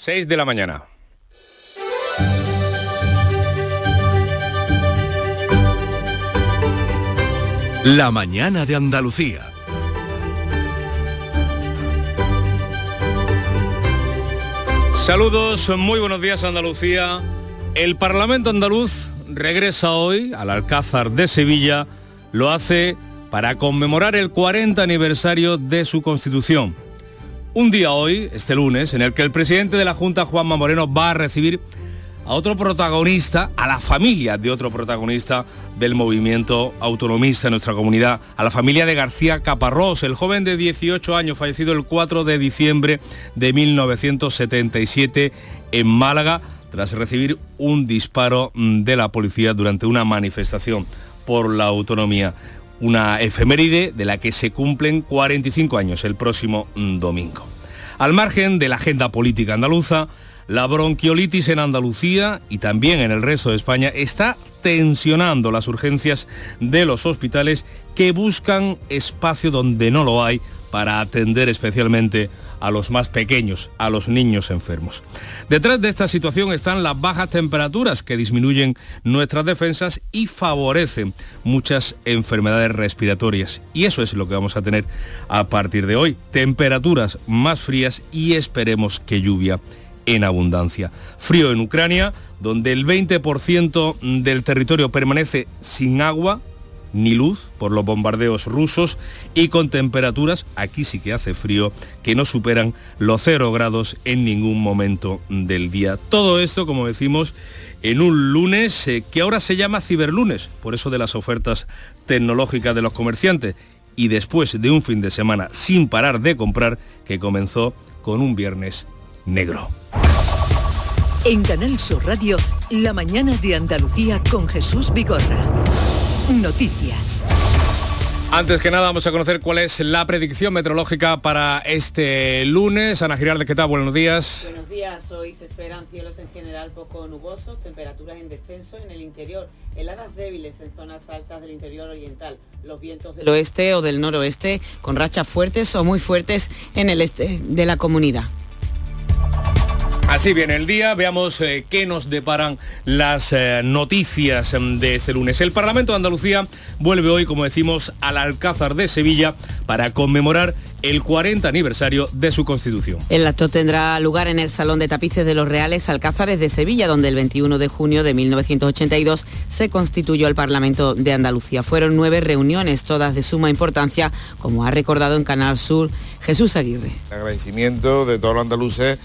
6 de la mañana. La mañana de Andalucía. Saludos, muy buenos días Andalucía. El Parlamento andaluz regresa hoy al Alcázar de Sevilla. Lo hace para conmemorar el 40 aniversario de su constitución. Un día hoy, este lunes, en el que el presidente de la Junta, Juanma Moreno, va a recibir a otro protagonista, a la familia de otro protagonista del movimiento autonomista en nuestra comunidad, a la familia de García Caparrós, el joven de 18 años, fallecido el 4 de diciembre de 1977 en Málaga, tras recibir un disparo de la policía durante una manifestación por la autonomía. Una efeméride de la que se cumplen 45 años el próximo mm, domingo. Al margen de la agenda política andaluza, la bronquiolitis en Andalucía y también en el resto de España está tensionando las urgencias de los hospitales que buscan espacio donde no lo hay para atender especialmente a los más pequeños, a los niños enfermos. Detrás de esta situación están las bajas temperaturas que disminuyen nuestras defensas y favorecen muchas enfermedades respiratorias. Y eso es lo que vamos a tener a partir de hoy. Temperaturas más frías y esperemos que lluvia en abundancia. Frío en Ucrania, donde el 20% del territorio permanece sin agua ni luz por los bombardeos rusos y con temperaturas, aquí sí que hace frío, que no superan los 0 grados en ningún momento del día. Todo esto, como decimos, en un lunes eh, que ahora se llama ciberlunes, por eso de las ofertas tecnológicas de los comerciantes, y después de un fin de semana sin parar de comprar que comenzó con un viernes negro. En Canal Sur Radio, la mañana de Andalucía con Jesús Vigorra. Noticias. Antes que nada vamos a conocer cuál es la predicción meteorológica para este lunes. Ana Girarde, ¿qué tal? Buenos días. Buenos días, hoy se esperan cielos en general poco nubosos, temperaturas en descenso en el interior, heladas débiles en zonas altas del interior oriental, los vientos del oeste o del noroeste con rachas fuertes o muy fuertes en el este de la comunidad. Así viene el día, veamos eh, qué nos deparan las eh, noticias em, de este lunes. El Parlamento de Andalucía vuelve hoy, como decimos, al Alcázar de Sevilla para conmemorar el 40 aniversario de su constitución. El acto tendrá lugar en el Salón de Tapices de los Reales Alcázares de Sevilla, donde el 21 de junio de 1982 se constituyó el Parlamento de Andalucía. Fueron nueve reuniones, todas de suma importancia, como ha recordado en Canal Sur Jesús Aguirre. Agradecimiento de todos los andaluces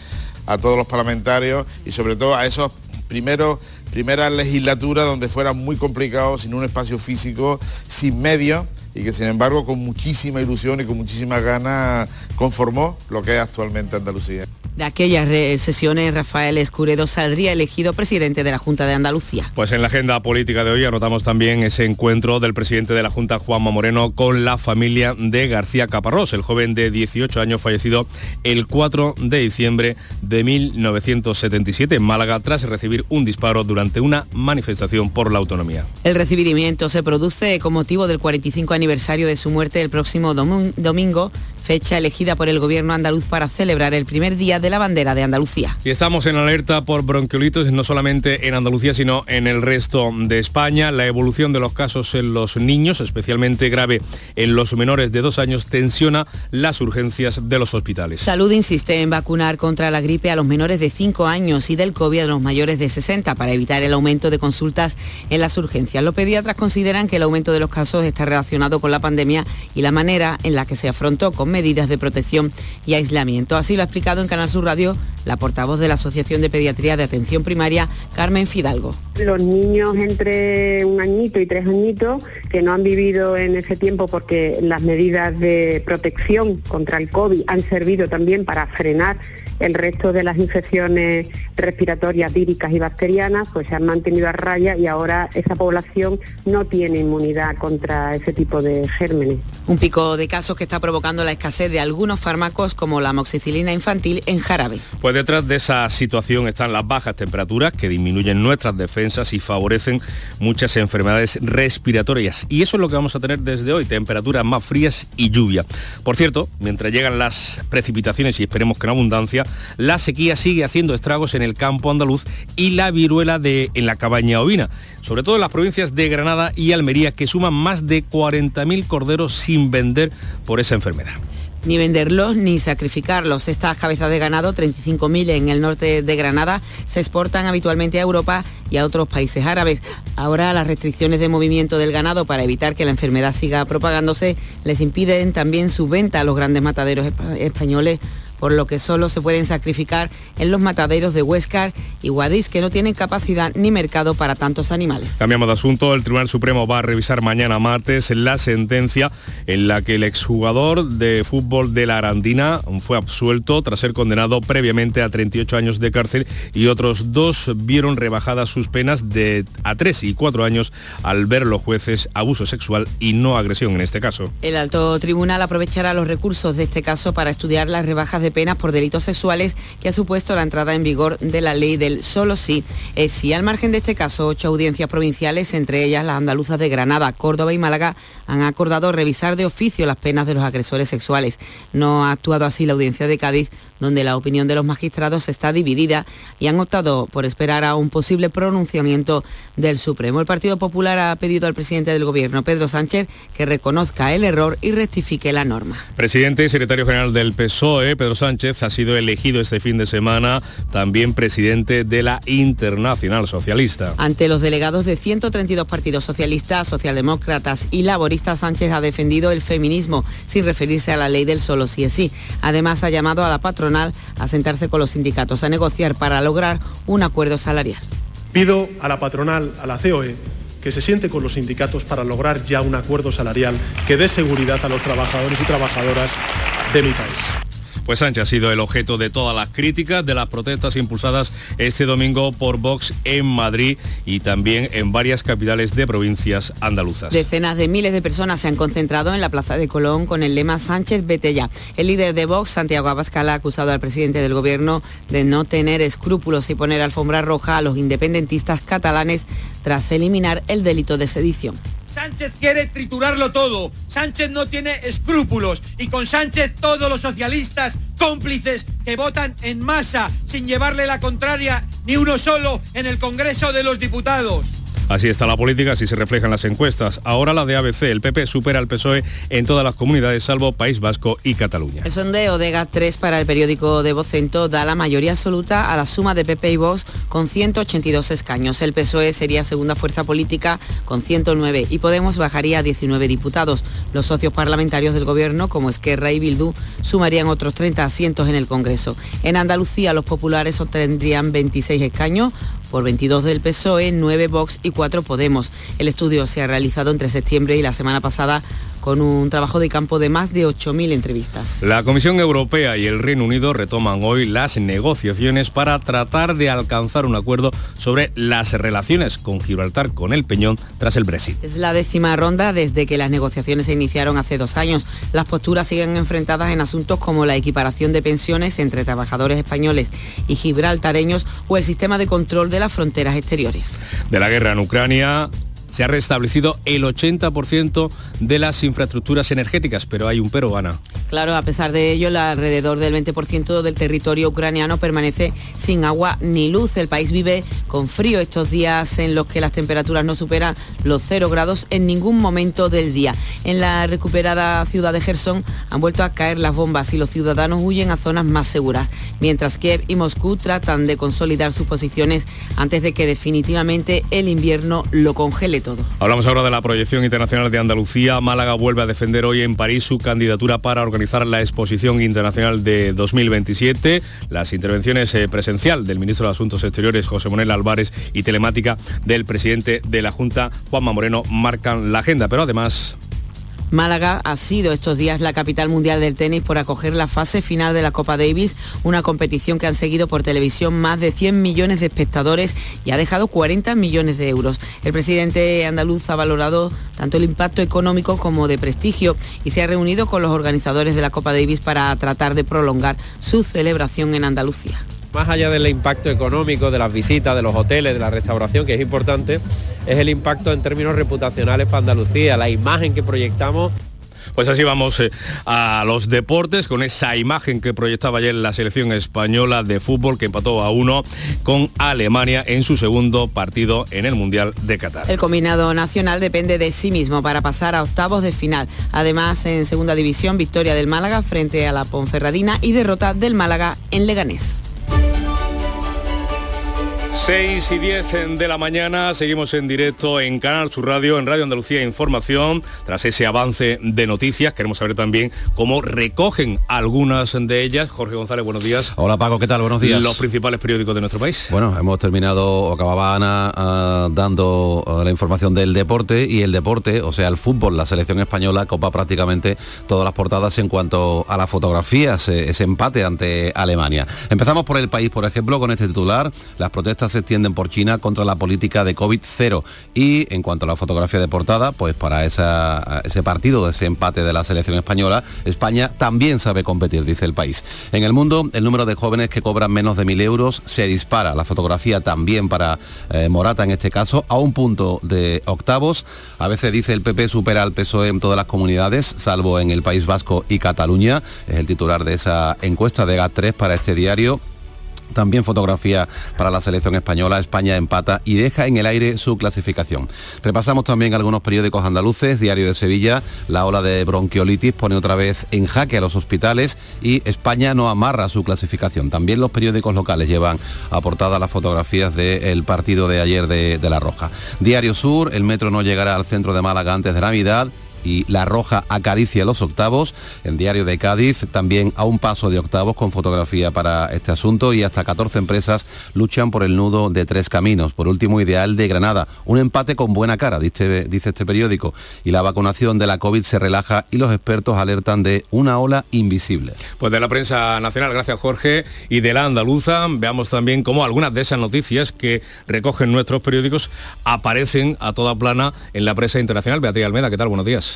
a todos los parlamentarios y sobre todo a esos primeros primeras legislaturas donde fuera muy complicado, sin un espacio físico, sin medios y que sin embargo con muchísima ilusión y con muchísimas ganas conformó lo que es actualmente Andalucía. De aquellas sesiones, Rafael Escuredo saldría elegido presidente de la Junta de Andalucía. Pues en la agenda política de hoy anotamos también ese encuentro del presidente de la Junta, Juanma Moreno, con la familia de García Caparrós, el joven de 18 años fallecido el 4 de diciembre de 1977 en Málaga tras recibir un disparo durante una manifestación por la autonomía. El recibimiento se produce con motivo del 45 aniversario de su muerte el próximo domingo fecha elegida por el gobierno andaluz para celebrar el primer día de la bandera de Andalucía. Y estamos en alerta por bronquiolitis no solamente en Andalucía, sino en el resto de España. La evolución de los casos en los niños, especialmente grave en los menores de dos años, tensiona las urgencias de los hospitales. Salud insiste en vacunar contra la gripe a los menores de 5 años y del COVID a los mayores de 60 para evitar el aumento de consultas en las urgencias. Los pediatras consideran que el aumento de los casos está relacionado con la pandemia y la manera en la que se afrontó con medidas de protección y aislamiento. Así lo ha explicado en Canal Sur Radio la portavoz de la Asociación de Pediatría de Atención Primaria, Carmen Fidalgo. Los niños entre un añito y tres añitos que no han vivido en ese tiempo porque las medidas de protección contra el COVID han servido también para frenar el resto de las infecciones respiratorias víricas y bacterianas pues se han mantenido a raya y ahora esa población no tiene inmunidad contra ese tipo de gérmenes. Un pico de casos que está provocando la escasez de algunos fármacos como la amoxicilina infantil en jarabe. Pues detrás de esa situación están las bajas temperaturas que disminuyen nuestras defensas y favorecen muchas enfermedades respiratorias. Y eso es lo que vamos a tener desde hoy, temperaturas más frías y lluvia. Por cierto, mientras llegan las precipitaciones y esperemos que en abundancia, La sequía sigue haciendo estragos en el campo andaluz y la viruela de, en la cabaña ovina, sobre todo en las provincias de Granada y Almería, que suman más de 40.000 corderos sin vender por esa enfermedad ni venderlos ni sacrificarlos. Estas cabezas de ganado, 35.000 en el norte de Granada, se exportan habitualmente a Europa y a otros países árabes. Ahora las restricciones de movimiento del ganado para evitar que la enfermedad siga propagándose les impiden también su venta a los grandes mataderos españoles por lo que solo se pueden sacrificar en los mataderos de Huescar y Guadix, que no tienen capacidad ni mercado para tantos animales. Cambiamos de asunto. El Tribunal Supremo va a revisar mañana martes la sentencia en la que el exjugador de fútbol de la Arandina fue absuelto tras ser condenado previamente a 38 años de cárcel y otros dos vieron rebajadas sus penas de a 3 y 4 años al ver los jueces abuso sexual y no agresión en este caso. El alto tribunal aprovechará los recursos de este caso para estudiar las rebajas de penas por delitos sexuales que ha supuesto la entrada en vigor de la ley del solo sí es sí. Al margen de este caso, ocho audiencias provinciales, entre ellas las andaluzas de Granada, Córdoba y Málaga, han acordado revisar de oficio las penas de los agresores sexuales. No ha actuado así la audiencia de Cádiz, donde la opinión de los magistrados está dividida y han optado por esperar a un posible pronunciamiento del Supremo. El Partido Popular ha pedido al presidente del Gobierno, Pedro Sánchez, que reconozca el error y rectifique la norma. Presidente y secretario general del PSOE, Pedro Sánchez, ha sido elegido este fin de semana también presidente de la Internacional Socialista. Ante los delegados de 132 partidos socialistas, socialdemócratas y laboristas, Sánchez ha defendido el feminismo sin referirse a la ley del solo sí es sí. Además, ha llamado a la a sentarse con los sindicatos a negociar para lograr un acuerdo salarial. Pido a la patronal, a la COE, que se siente con los sindicatos para lograr ya un acuerdo salarial que dé seguridad a los trabajadores y trabajadoras de mi país. Pues Sánchez ha sido el objeto de todas las críticas de las protestas impulsadas este domingo por Vox en Madrid y también en varias capitales de provincias andaluzas. Decenas de miles de personas se han concentrado en la Plaza de Colón con el lema Sánchez vete ya. El líder de Vox, Santiago Abascal, ha acusado al presidente del gobierno de no tener escrúpulos y poner alfombra roja a los independentistas catalanes tras eliminar el delito de sedición. Sánchez quiere triturarlo todo. Sánchez no tiene escrúpulos. Y con Sánchez todos los socialistas cómplices que votan en masa sin llevarle la contraria ni uno solo en el Congreso de los Diputados. Así está la política, así se reflejan las encuestas. Ahora la de ABC, el PP supera al PSOE en todas las comunidades salvo País Vasco y Cataluña. El sondeo de GAT3 para el periódico de Vocento da la mayoría absoluta a la suma de PP y Vox con 182 escaños. El PSOE sería segunda fuerza política con 109 y Podemos bajaría a 19 diputados. Los socios parlamentarios del gobierno como Esquerra y Bildu sumarían otros 30 asientos en el Congreso. En Andalucía los populares obtendrían 26 escaños, por 22 del PSOE, 9 Vox y 4 Podemos. El estudio se ha realizado entre septiembre y la semana pasada con un trabajo de campo de más de 8.000 entrevistas. La Comisión Europea y el Reino Unido retoman hoy las negociaciones para tratar de alcanzar un acuerdo sobre las relaciones con Gibraltar con el Peñón tras el Brexit. Es la décima ronda desde que las negociaciones se iniciaron hace dos años. Las posturas siguen enfrentadas en asuntos como la equiparación de pensiones entre trabajadores españoles y gibraltareños o el sistema de control de las fronteras exteriores. De la guerra en Ucrania, se ha restablecido el 80% de las infraestructuras energéticas, pero hay un pero, Ana. Claro, a pesar de ello, alrededor del 20% del territorio ucraniano permanece sin agua ni luz. El país vive con frío estos días en los que las temperaturas no superan los 0 grados en ningún momento del día. En la recuperada ciudad de Gerson han vuelto a caer las bombas y los ciudadanos huyen a zonas más seguras, mientras Kiev y Moscú tratan de consolidar sus posiciones antes de que definitivamente el invierno lo congele todo. Hablamos ahora de la proyección internacional de Andalucía. Málaga vuelve a defender hoy en París su candidatura para organizar la exposición internacional de 2027. Las intervenciones eh, presencial del ministro de Asuntos Exteriores, José Manuel Álvarez, y telemática del presidente de la Junta, Juanma Moreno, marcan la agenda. Pero además Málaga ha sido estos días la capital mundial del tenis por acoger la fase final de la Copa Davis, una competición que han seguido por televisión más de 100 millones de espectadores y ha dejado 40 millones de euros. El presidente andaluz ha valorado tanto el impacto económico como de prestigio y se ha reunido con los organizadores de la Copa Davis para tratar de prolongar su celebración en Andalucía más allá del impacto económico, de las visitas, de los hoteles, de la restauración, que es importante, es el impacto en términos reputacionales para Andalucía, la imagen que proyectamos Pues así vamos eh, a los deportes con esa imagen que proyectaba ayer la selección española de fútbol que empató a uno con Alemania en su segundo partido en el Mundial de Qatar. El combinado nacional depende de sí mismo para pasar a octavos de final. Además, en segunda división, victoria del Málaga frente a la Ponferradina y derrota del Málaga en Leganés. 6 y 10 de la mañana, seguimos en directo en Canal Sur Radio, en Radio Andalucía Información. Tras ese avance de noticias, queremos saber también cómo recogen algunas de ellas. Jorge González, buenos días. Hola Paco, ¿qué tal? Buenos días. Los principales periódicos de nuestro país. Bueno, hemos terminado, o acababa Ana ah, dando ah, la información del deporte y el deporte, o sea, el fútbol, la selección española copa prácticamente todas las portadas en cuanto a las fotografías, eh, ese empate ante Alemania. Empezamos por el país, por ejemplo, con este titular, las protestas se extienden por China contra la política de COVID-0. Y en cuanto a la fotografía de portada, pues para ese partido, ese empate de la selección española, España también sabe competir, dice el país. En el mundo, el número de jóvenes que cobran menos de mil euros se dispara. La fotografía también para eh, Morata en este caso, a un punto de octavos. A veces dice el PP supera al PSOE en todas las comunidades, salvo en el País Vasco y Cataluña. Es el titular de esa encuesta de GAT3 para este diario también fotografía para la selección española. España empata y deja en el aire su clasificación. Repasamos también algunos periódicos andaluces. Diario de Sevilla, la ola de bronquiolitis pone otra vez en jaque a los hospitales y España no amarra su clasificación. También los periódicos locales llevan aportadas las fotografías del partido de ayer de, de La Roja. Diario Sur, el metro no llegará al centro de Málaga antes de Navidad y La Roja acaricia los octavos. En Diario de Cádiz también a un paso de octavos con fotografía para este asunto y hasta 14 empresas luchan por el nudo de tres caminos. Por último, Ideal de Granada. Un empate con buena cara, dice, este periódico. Y la vacunación de la COVID se relaja y los expertos alertan de una ola invisible. Pues de la prensa nacional, gracias Jorge, y de la andaluza, veamos también cómo algunas de esas noticias que recogen nuestros periódicos aparecen a toda plana en la prensa internacional. Beatriz Almeda, ¿qué tal? Buenos días.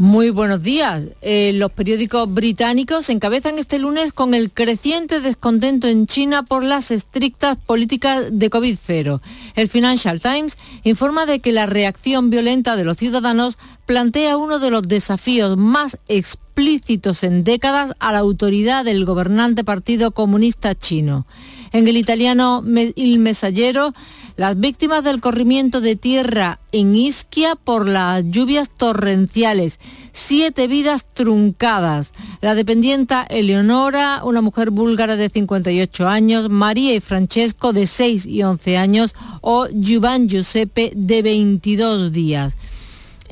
Muy buenos días. Eh, los periódicos británicos encabezan este lunes con el creciente descontento en China por las estrictas políticas de COVID-0. El Financial Times informa de que la reacción violenta de los ciudadanos plantea uno de los desafíos más explícitos en décadas a la autoridad del gobernante Partido Comunista Chino. En el italiano Il Messaggero, las víctimas del corrimiento de tierra en Isquia por las lluvias torrenciales, siete vidas truncadas. La dependienta Eleonora, una mujer búlgara de 58 años, María y Francesco de 6 y 11 años o Giovanni Giuseppe de 22 días.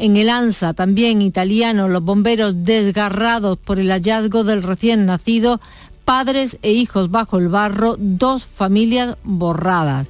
En el ANSA, también italiano, los bomberos desgarrados por el hallazgo del recién nacido padres e hijos bajo el barro, dos familias borradas.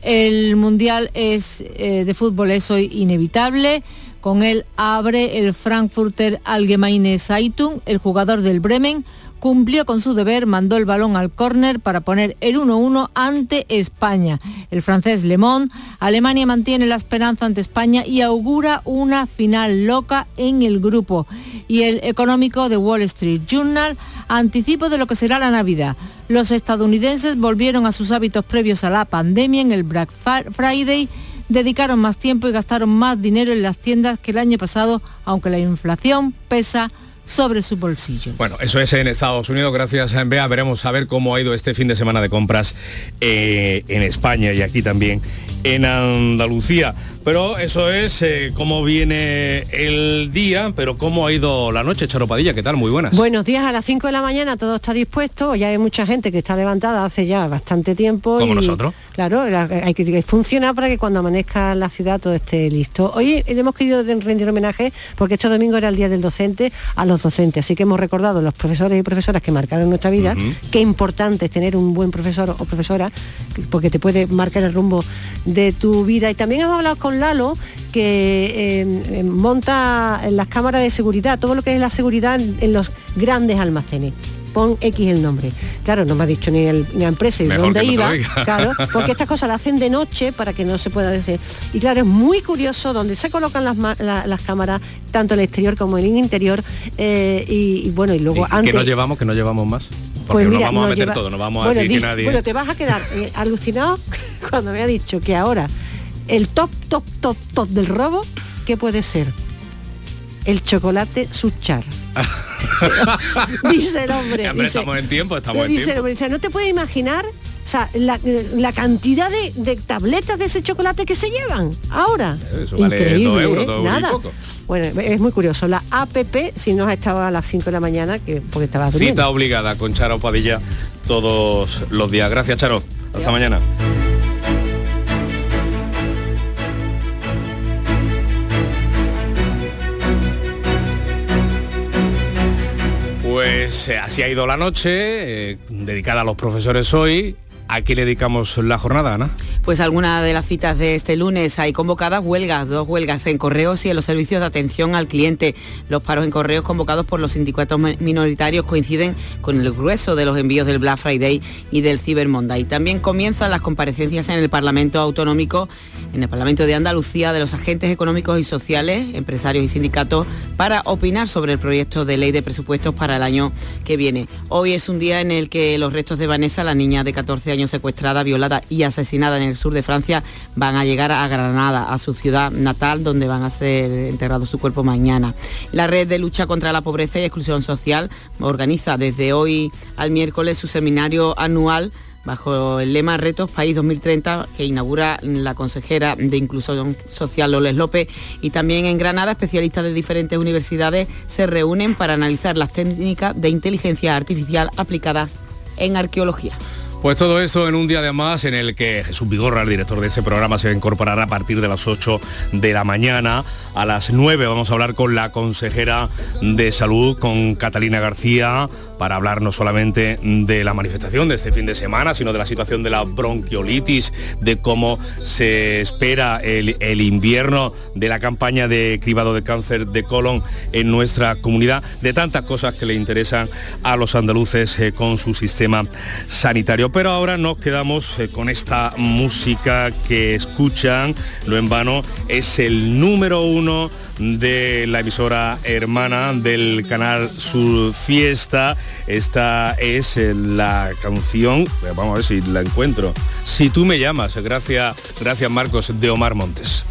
El Mundial es, eh, de fútbol es hoy inevitable. Con él abre el Frankfurter Allgemeine Zeitung, el jugador del Bremen, cumplió con su deber, mandó el balón al córner para poner el 1-1 ante España. El francés Le Monde, Alemania mantiene la esperanza ante España y augura una final loca en el grupo. Y el económico de Wall Street Journal anticipo de lo que será la Navidad. Los estadounidenses volvieron a sus hábitos previos a la pandemia en el Black Friday dedicaron más tiempo y gastaron más dinero en las tiendas que el año pasado, aunque la inflación pesa sobre su bolsillo. Bueno, eso es en Estados Unidos, gracias a Bea. Veremos a ver cómo ha ido este fin de semana de compras eh, en España y aquí también en Andalucía. Pero eso es eh, cómo viene el día, pero cómo ha ido la noche, Charopadilla, ¿qué tal? Muy buenas. Buenos días, a las 5 de la mañana todo está dispuesto, ya hay mucha gente que está levantada hace ya bastante tiempo. Como nosotros. Claro, hay que funcionar para que cuando amanezca la ciudad todo esté listo. Hoy hemos querido rendir homenaje, porque este domingo era el Día del Docente, a los docentes, así que hemos recordado a los profesores y profesoras que marcaron nuestra vida, qué importante es tener un buen profesor o profesora, porque te puede marcar el rumbo de tu vida. Y también hemos hablado con Lalo, que eh, monta las cámaras de seguridad, todo lo que es la seguridad en, los grandes almacenes pon X el nombre. Claro, no me ha dicho ni, la empresa y dónde iba, claro, porque estas cosas las hacen de noche para que no se pueda decir. Y claro, es muy curioso donde se colocan las, cámaras, tanto el exterior como el interior, eh, y, bueno, y luego antes... ¿Que no llevamos, que no llevamos más? Porque pues vamos a meter todo, no vamos a decir que nadie... Bueno, te vas a quedar eh, alucinado cuando me ha dicho que ahora el top, top, top, top del robo, ¿qué puede ser? el chocolate Suchar. dice el hombre. Hombre, dice- estamos en tiempo, estamos en dice el hombre, dice, no te puedes imaginar o sea, la, la cantidad de, de tabletas de ese chocolate que se llevan ahora. Eso vale Increíble, dos euros, ¿eh? Nada. poco. Bueno, es muy curioso. La APP, si no has estado a las 5 de la mañana, que porque estabas durmiendo. Cita obligada con Charo Padilla todos los días. Gracias, Charo. Hasta mañana. Pues eh, así ha ido la noche, eh, dedicada a los profesores hoy. ¿A qué le dedicamos la jornada, Ana? Pues algunas de las citas de este lunes hay convocadas huelgas, dos huelgas en correos y en los servicios de atención al cliente. Los paros en correos convocados por los sindicatos mi- minoritarios coinciden con el grueso de los envíos del Black Friday y del Cyber Monday. También comienzan las comparecencias en el Parlamento Autonómico, en el Parlamento de Andalucía, de los agentes económicos y sociales, empresarios y sindicatos, para opinar sobre el proyecto de ley de presupuestos para el año que viene. Hoy es un día en el que los restos de Vanessa, la niña de 14 años secuestrada, violada y asesinada en el sur de Francia, van a llegar a Granada, a su ciudad natal, donde van a ser enterrados su cuerpo mañana. La red de lucha contra la pobreza y exclusión social organiza desde hoy al miércoles su seminario anual bajo el lema Retos País 2030 que inaugura la consejera de Inclusión Social Loles López y también en Granada especialistas de diferentes universidades se reúnen para analizar las técnicas de inteligencia artificial aplicadas en arqueología. Pues todo eso en un día de más en el que Jesús Vigorra, el director de este programa, se va a incorporar a partir de las 8 de la mañana. A las 9 vamos a hablar con la consejera de salud, con Catalina García, para hablar no solamente de la manifestación de este fin de semana, sino de la situación de la bronquiolitis, de cómo se espera el, invierno, de la campaña de cribado de cáncer de colon en nuestra comunidad, de tantas cosas que le interesan a los andaluces eh, con su sistema sanitario. Pero ahora nos quedamos eh, con esta música que escuchan, no en vano, es el número uno de la emisora hermana del canal Sur Fiesta. Esta es eh, la canción, eh, vamos a ver si la encuentro. Si tú me llamas, gracias, gracias Marcos de Omar Montes.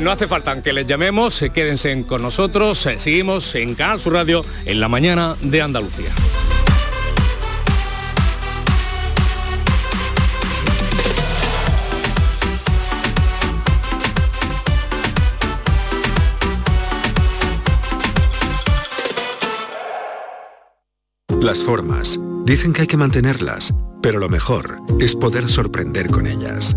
No hace falta que les llamemos, eh, quédense con nosotros, eh, seguimos en Canal Sur Radio en la mañana de Andalucía. Las formas. Dicen que hay que mantenerlas, pero lo mejor es poder sorprender con ellas.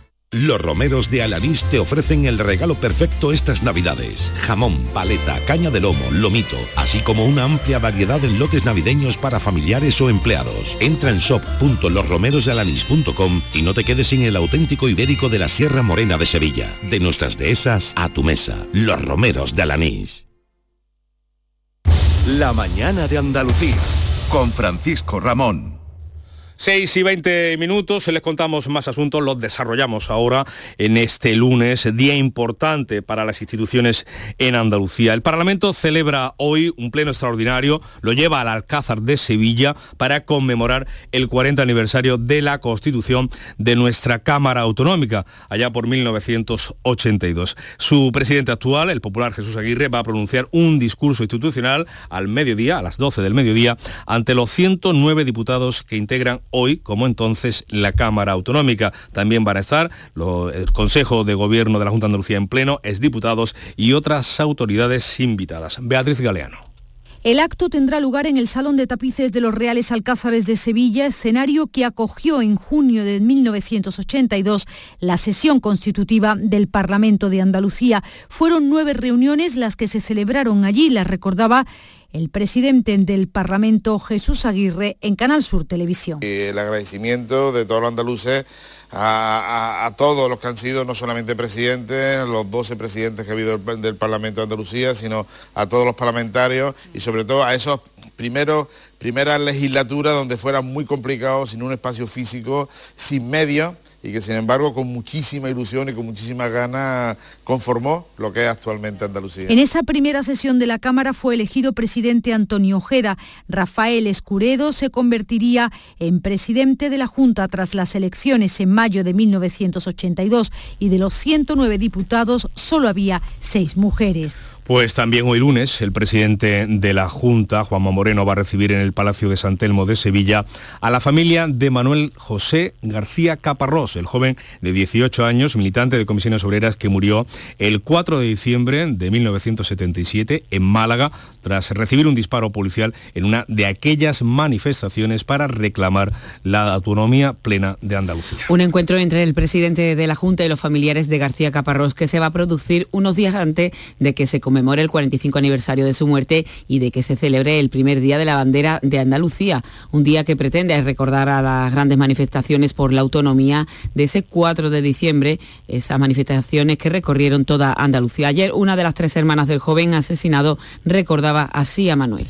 Los romeros de Alanís te ofrecen el regalo perfecto estas navidades. Jamón, paleta, caña de lomo, lomito, así como una amplia variedad en lotes navideños para familiares o empleados. Entra en shop.losromerosdealanís.com y no te quedes sin el auténtico ibérico de la Sierra Morena de Sevilla. De nuestras dehesas a tu mesa. Los romeros de Alanís. La mañana de Andalucía con Francisco Ramón. 6 y 20 minutos, les contamos más asuntos, los desarrollamos ahora en este lunes, día importante para las instituciones en Andalucía. El Parlamento celebra hoy un pleno extraordinario, lo lleva al Alcázar de Sevilla para conmemorar el 40 aniversario de la Constitución de nuestra Cámara Autonómica, allá por 1982. Su presidente actual, el popular Jesús Aguirre, va a pronunciar un discurso institucional al mediodía, a las 12 del mediodía, ante los 109 diputados que integran hoy, como entonces, la Cámara Autonómica. También van a estar el Consejo de Gobierno de la Junta de Andalucía en pleno, exdiputados y otras autoridades invitadas. Beatriz Galeano. El acto tendrá lugar en el Salón de Tapices de los Reales Alcázares de Sevilla, escenario que acogió en junio de 1982 la sesión constitutiva del Parlamento de Andalucía. Fueron nueve reuniones las que se celebraron allí, las recordaba el presidente del Parlamento, Jesús Aguirre, en Canal Sur Televisión. el agradecimiento de todos los andaluces a, todos los que han sido no solamente presidentes, los 12 presidentes que ha habido del, Parlamento de Andalucía, sino a todos los parlamentarios y sobre todo a esos primeros primeras legislaturas donde fuera muy complicado, sin un espacio físico, sin medios y que sin embargo con muchísima ilusión y con muchísima ganas conformó lo que es actualmente Andalucía. En esa primera sesión de la Cámara fue elegido presidente Antonio Ojeda. Rafael Escuredo se convertiría en presidente de la Junta tras las elecciones en mayo de 1982 y de los 109 diputados solo había seis mujeres. Pues también hoy lunes el presidente de la Junta, Juanma Moreno, va a recibir en el Palacio de San Telmo de Sevilla a la familia de Manuel José García Caparrós, el joven de 18 años, militante de comisiones obreras que murió el 4 de diciembre de 1977 en Málaga tras recibir un disparo policial en una de aquellas manifestaciones para reclamar la autonomía plena de Andalucía. Un encuentro entre el presidente de la Junta y los familiares de García Caparrós que se va a producir unos días antes de que se conmemore el 45 aniversario de su muerte y de que se celebre el primer día de la bandera de Andalucía, un día que pretende recordar a las grandes manifestaciones por la autonomía de ese 4 de diciembre, esas manifestaciones que recorrieron toda Andalucía. Ayer una de las tres hermanas del joven asesinado recordaba así a Manuel.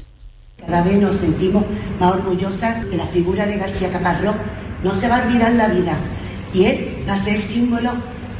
Cada vez nos sentimos más orgullosas de la figura de García Caparrós. No se va a olvidar la vida y él va a ser símbolo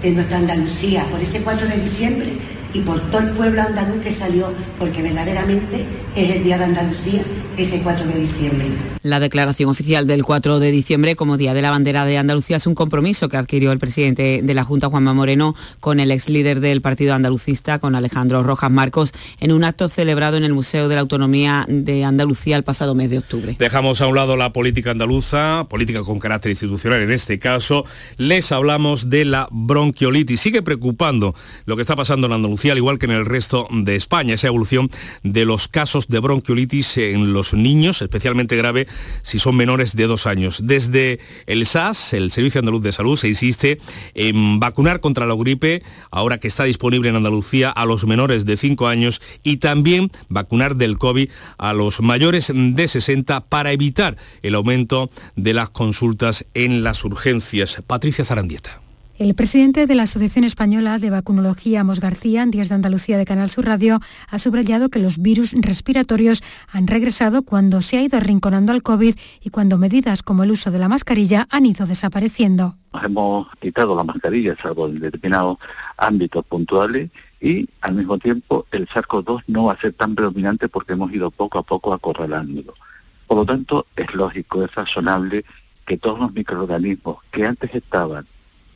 de nuestra Andalucía por ese 4 de diciembre y por todo el pueblo andaluz que salió, porque verdaderamente es el Día de Andalucía, ese 4 de diciembre. La declaración oficial del 4 de diciembre como Día de la Bandera de Andalucía es un compromiso que adquirió el presidente de la Junta, Juanma Moreno, con el ex líder del Partido Andalucista, con Alejandro Rojas Marcos, en un acto celebrado en el Museo de la Autonomía de Andalucía el pasado mes de octubre. Dejamos a un lado la política andaluza, política con carácter institucional en este caso. Les hablamos de la bronquiolitis. Sigue preocupando lo que está pasando en Andalucía al igual que en el resto de España, esa evolución de los casos de bronquiolitis en los niños, especialmente grave si son menores de dos años. Desde el SAS, el Servicio Andaluz de Salud, se insiste en vacunar contra la gripe, ahora que está disponible en Andalucía, a los menores de cinco años y también vacunar del COVID a los mayores de 60 para evitar el aumento de las consultas en las urgencias. Patricia Zarandieta. El presidente de la Asociación Española de Vacunología, Mos García, en Días de Andalucía de Canal Sur Radio, ha subrayado que los virus respiratorios han regresado cuando se ha ido arrinconando al COVID y cuando medidas como el uso de la mascarilla han ido desapareciendo. Hemos quitado la mascarilla, salvo en determinados ámbitos puntuales, y al mismo tiempo el SARS-CoV-2 no va a ser tan predominante porque hemos ido poco a poco acorralándolo. Por lo tanto, es lógico, es razonable que todos los microorganismos que antes estaban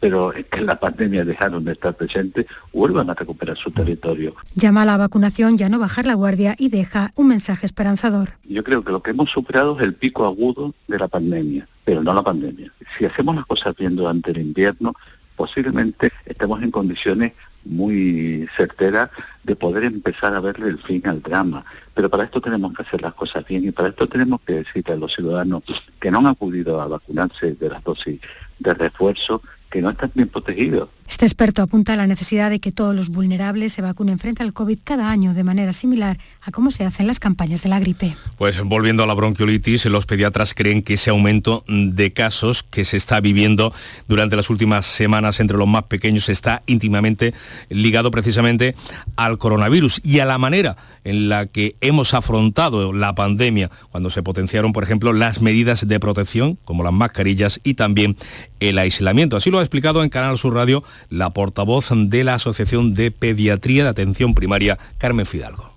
pero es que la pandemia dejaron de estar presentes, vuelvan a recuperar su territorio. Llama a la vacunación ya no bajar la guardia y deja un mensaje esperanzador. Yo creo que lo que hemos superado es el pico agudo de la pandemia, pero no la pandemia. Si hacemos las cosas bien durante el invierno, posiblemente estemos en condiciones muy certeras de poder empezar a verle el fin al drama. Pero para esto tenemos que hacer las cosas bien y para esto tenemos que decirle a los ciudadanos que no han acudido a vacunarse de las dosis de refuerzo que no están bien protegidos. Este experto apunta a la necesidad de que todos los vulnerables se vacunen frente al COVID cada año de manera similar a cómo se hacen las campañas de la gripe. Pues volviendo a la bronquiolitis, los pediatras creen que ese aumento de casos que se está viviendo durante las últimas semanas entre los más pequeños está íntimamente ligado precisamente al coronavirus y a la manera en la que hemos afrontado la pandemia cuando se potenciaron, por ejemplo, las medidas de protección como las mascarillas y también el aislamiento. Así lo ha explicado en Canal Sur Radio la portavoz de la Asociación de Pediatría de Atención Primaria, Carmen Fidalgo.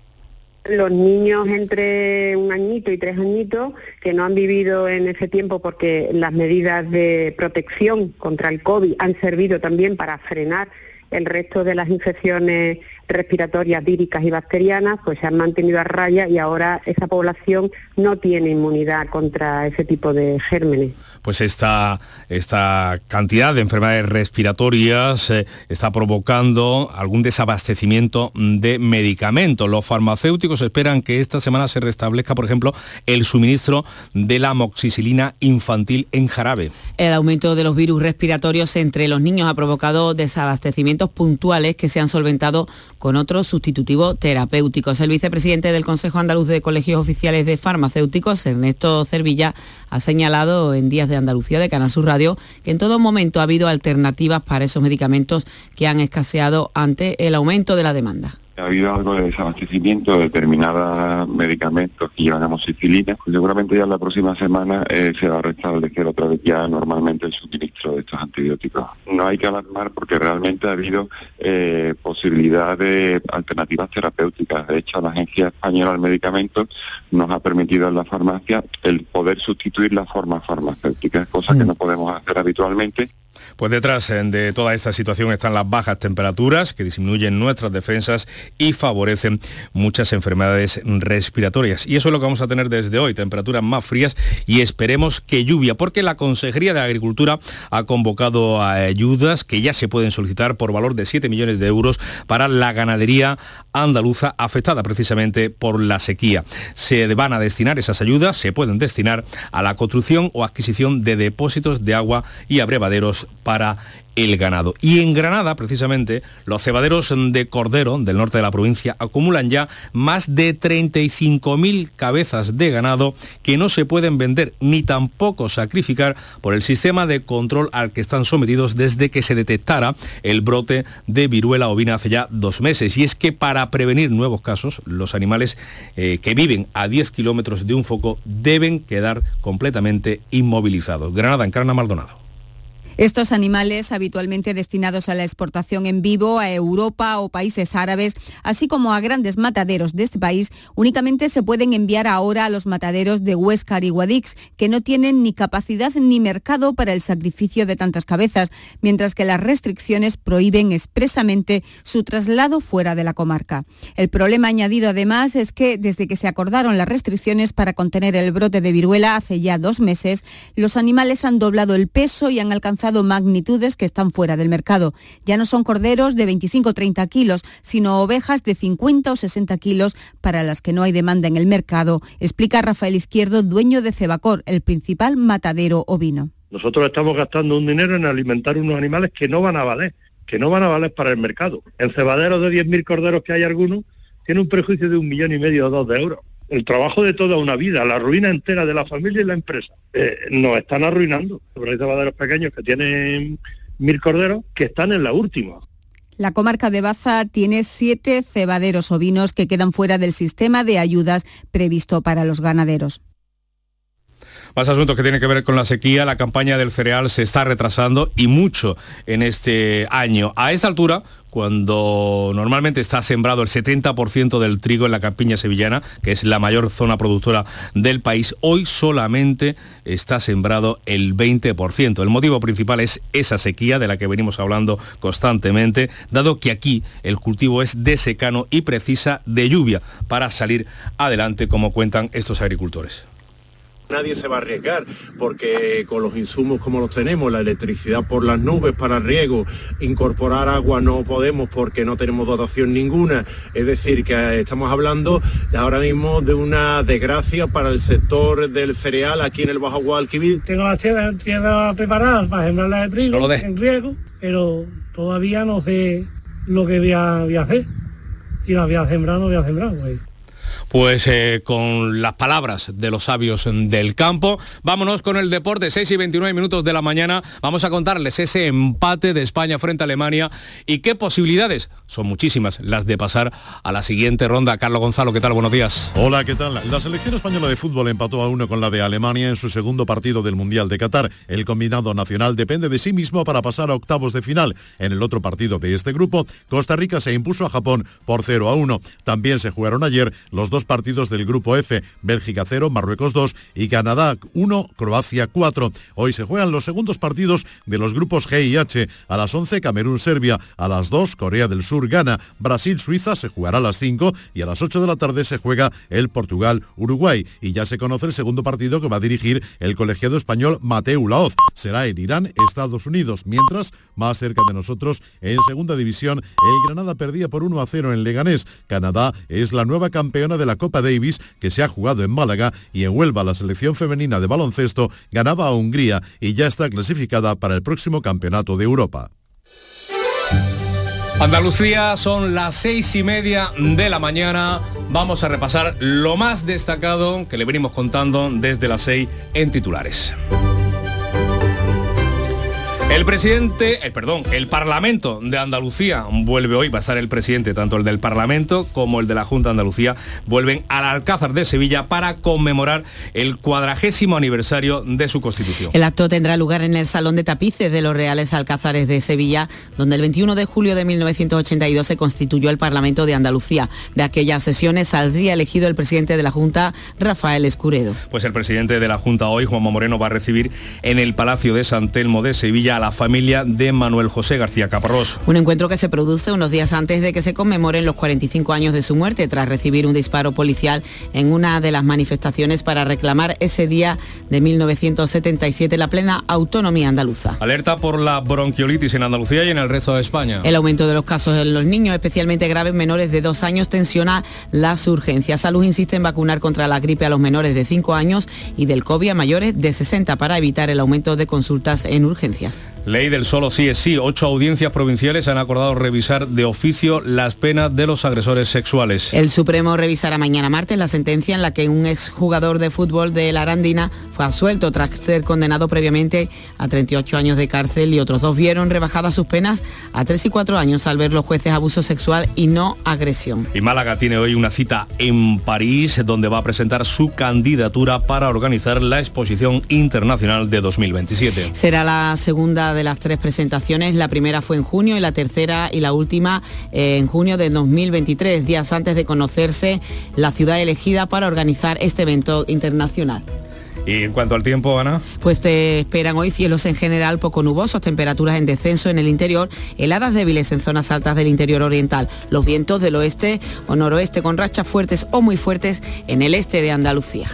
Los niños entre un añito y tres añitos que no han vivido en ese tiempo porque las medidas de protección contra el COVID han servido también para frenar el resto de las infecciones respiratorias víricas y bacterianas pues se han mantenido a raya y ahora esa población no tiene inmunidad contra ese tipo de gérmenes. Pues esta, esta cantidad de enfermedades respiratorias eh, está provocando algún desabastecimiento de medicamentos. Los farmacéuticos esperan que esta semana se restablezca, por ejemplo, el suministro de la moxicilina infantil en jarabe. El aumento de los virus respiratorios entre los niños ha provocado puntuales que se han solventado con otro sustitutivo terapéutico. El vicepresidente del Consejo Andaluz de Colegios Oficiales de Farmacéuticos, Ernesto Cervilla, ha señalado en Días de Andalucía de Canal Sur Radio que en todo momento ha habido alternativas para esos medicamentos que han escaseado ante el aumento de la demanda ha habido algo de desabastecimiento de determinados medicamentos que llevan amoxicilina. Seguramente ya la próxima semana eh, se va a restablecer otra vez ya normalmente el suministro de estos antibióticos. No hay que alarmar porque realmente ha habido eh, posibilidad de alternativas terapéuticas. De hecho, la Agencia Española del Medicamento nos ha permitido en la farmacia el poder sustituir la forma farmacéutica, cosa que mm. no podemos hacer habitualmente pues detrás eh, de toda esta situación están las bajas temperaturas que disminuyen nuestras defensas y favorecen muchas enfermedades respiratorias. Y eso es lo que vamos a tener desde hoy, temperaturas más frías y esperemos que lluvia, porque la Consejería de Agricultura ha convocado ayudas que ya se pueden solicitar por valor de 7 millones de euros para la ganadería andaluza afectada precisamente por la sequía. Se van a destinar esas ayudas, se pueden destinar a la construcción o adquisición de depósitos de agua y abrevaderos el ganado. Y en Granada, precisamente, los cebaderos de Cordero, del norte de la provincia, acumulan ya más de 35.000 cabezas de ganado que no se pueden vender ni tampoco sacrificar por el sistema de control al que están sometidos desde que se detectara el brote de viruela ovina hace ya dos meses. Y es que para prevenir nuevos casos, los animales eh, que viven a 10 kilómetros de un foco deben quedar completamente inmovilizados. Granada, Encarna Maldonado. Estos animales, habitualmente destinados a la exportación en vivo a Europa o países árabes, así como a grandes mataderos de este país, únicamente se pueden enviar ahora a los mataderos de Huescar y Guadix, que no tienen ni capacidad ni mercado para el sacrificio de tantas cabezas, mientras que las restricciones prohíben expresamente su traslado fuera de la comarca. El problema añadido además es que desde que se acordaron las restricciones para contener el brote de viruela hace ya dos meses, los animales han doblado el peso y han alcanzado magnitudes que están fuera del mercado. Ya no son corderos de 25 o 30 kilos, sino ovejas de 50 o 60 kilos para las que no hay demanda en el mercado, explica Rafael Izquierdo, dueño de Cebacor, el principal matadero ovino. Nosotros estamos gastando un dinero en alimentar unos animales que no van a valer, que no van a valer para el mercado. En cebaderos de 10.000 corderos que hay algunos, tiene un prejuicio de un millón y medio o dos de euros el trabajo de toda una vida, la ruina entera de la familia y la empresa. Eh, nos están arruinando. Sobre los pequeños que tienen mil corderos que están en la última. La comarca de Baza tiene siete cebaderos ovinos que quedan fuera del sistema de ayudas previsto para los ganaderos. Más asuntos que tienen que ver con la sequía. La campaña del cereal se está retrasando y mucho en este año. A esta altura, cuando normalmente está sembrado el 70% del trigo en la campiña sevillana, que es la mayor zona productora del país, hoy solamente está sembrado el 20%. El motivo principal es esa sequía de la que venimos hablando constantemente, dado que aquí el cultivo es de secano y precisa de lluvia para salir adelante, como cuentan estos agricultores. Nadie se va a arriesgar porque con los insumos como los tenemos, la electricidad por las nubes para riego, incorporar agua no podemos porque no tenemos dotación ninguna. Es decir, que estamos hablando ahora mismo de una desgracia para el sector del cereal aquí en el Bajo Guadalquivir. Tengo las tierras preparadas para sembrar la de trigo en riego, pero todavía no sé lo que voy a, hacer. Si la voy a sembrar, no voy a sembrar. Pues. Pues eh, con las palabras de los sabios del campo, vámonos con el deporte, 6 y 29 minutos de la mañana, vamos a contarles ese empate de España frente a Alemania y qué posibilidades, son muchísimas, las de pasar a la siguiente ronda. Carlos Gonzalo, ¿qué tal? Buenos días. Hola, ¿qué tal? La selección española de fútbol empató a uno con la de Alemania en su segundo partido del Mundial de Qatar. El combinado nacional depende de sí mismo para pasar a octavos de final. En el otro partido de este grupo, Costa Rica se impuso a Japón por 0 a 1. También se jugaron ayer los dos dos partidos del grupo F, Bélgica 0, Marruecos 2 y Canadá 1, Croacia 4. Hoy se juegan los segundos partidos de los grupos G y H. A las 11, Camerún-Serbia. A las 2, Corea del Sur gana. Brasil-Suiza se jugará a las 5 y a las 8 de la tarde se juega el Portugal-Uruguay. Y ya se conoce el segundo partido que va a dirigir el colegiado español Mateu Laoz. Será en Irán, Estados Unidos. Mientras, más cerca de nosotros, en segunda división, el Granada perdía por 1 a 0 en Leganés. Canadá es la nueva campeona de la Copa Davis que se ha jugado en Málaga y en Huelva la selección femenina de baloncesto ganaba a Hungría y ya está clasificada para el próximo campeonato de Europa. Andalucía son las seis y media de la mañana. Vamos a repasar lo más destacado que le venimos contando desde las seis en titulares. El presidente, eh, perdón, el Parlamento de Andalucía vuelve hoy, va a estar el presidente, tanto el del Parlamento como el de la Junta de Andalucía, vuelven al Alcázar de Sevilla para conmemorar el cuadragésimo aniversario de su constitución. El acto tendrá lugar en el Salón de Tapices de los Reales Alcázares de Sevilla, donde el 21 de julio de 1982 se constituyó el Parlamento de Andalucía. De aquellas sesiones saldría elegido el presidente de la Junta, Rafael Escuredo. Pues el presidente de la Junta hoy, Juanma Moreno, va a recibir en el Palacio de San Telmo de Sevilla a la familia de Manuel José García Caparrós. Un encuentro que se produce unos días antes de que se conmemoren los 45 años de su muerte tras recibir un disparo policial en una de las manifestaciones para reclamar ese día de 1977 la plena autonomía andaluza. Alerta por la bronquiolitis en Andalucía y en el resto de España. El aumento de los casos en los niños, especialmente graves menores de dos años, tensiona las urgencias. Salud insiste en vacunar contra la gripe a los menores de 5 años y del COVID a mayores de 60 para evitar el aumento de consultas en urgencias. Ley del solo sí es sí. Ocho audiencias provinciales han acordado revisar de oficio las penas de los agresores sexuales. El Supremo revisará mañana martes la sentencia en la que un exjugador de fútbol de la Arandina fue absuelto tras ser condenado previamente a 38 años de cárcel y otros dos vieron rebajadas sus penas a 3 y 4 años al ver los jueces abuso sexual y no agresión. Y Málaga tiene hoy una cita en París donde va a presentar su candidatura para organizar la exposición internacional de 2027. Será la segunda de las tres presentaciones. La primera fue en junio y la tercera y la última eh, en junio de 2023, días antes de conocerse la ciudad elegida para organizar este evento internacional. Y en cuanto al tiempo, Ana. Pues te esperan hoy cielos en general poco nubosos, temperaturas en descenso en el interior, heladas débiles en zonas altas del interior oriental, los vientos del oeste o noroeste con rachas fuertes o muy fuertes en el este de Andalucía.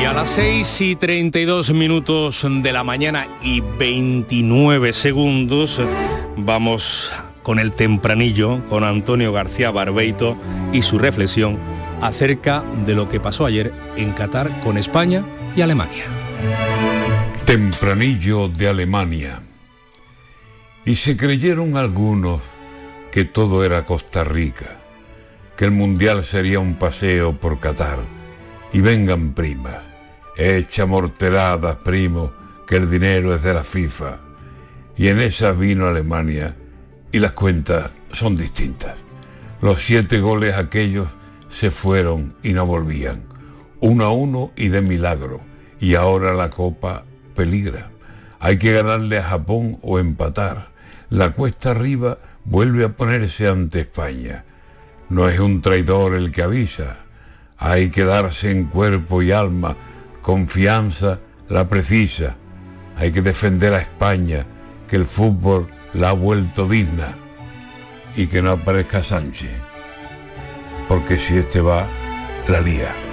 Y a las 6 y 32 minutos de la mañana y 29 segundos vamos con el tempranillo, con Antonio García Barbeito y su reflexión acerca de lo que pasó ayer en Qatar con España y Alemania. Tempranillo de Alemania. Y se creyeron algunos que todo era Costa Rica, que el Mundial sería un paseo por Qatar y vengan primas. Echa morteradas, primo, que el dinero es de la FIFA. Y en esa vino Alemania y las cuentas son distintas. Los siete goles aquellos se fueron y no volvían. Uno a uno y de milagro. Y ahora la copa peligra. Hay que ganarle a Japón o empatar. La cuesta arriba vuelve a ponerse ante España. No es un traidor el que avisa. Hay que darse en cuerpo y alma. Confianza la precisa. Hay que defender a España, que el fútbol la ha vuelto digna. Y que no aparezca Sánchez. Porque si este va, la lía.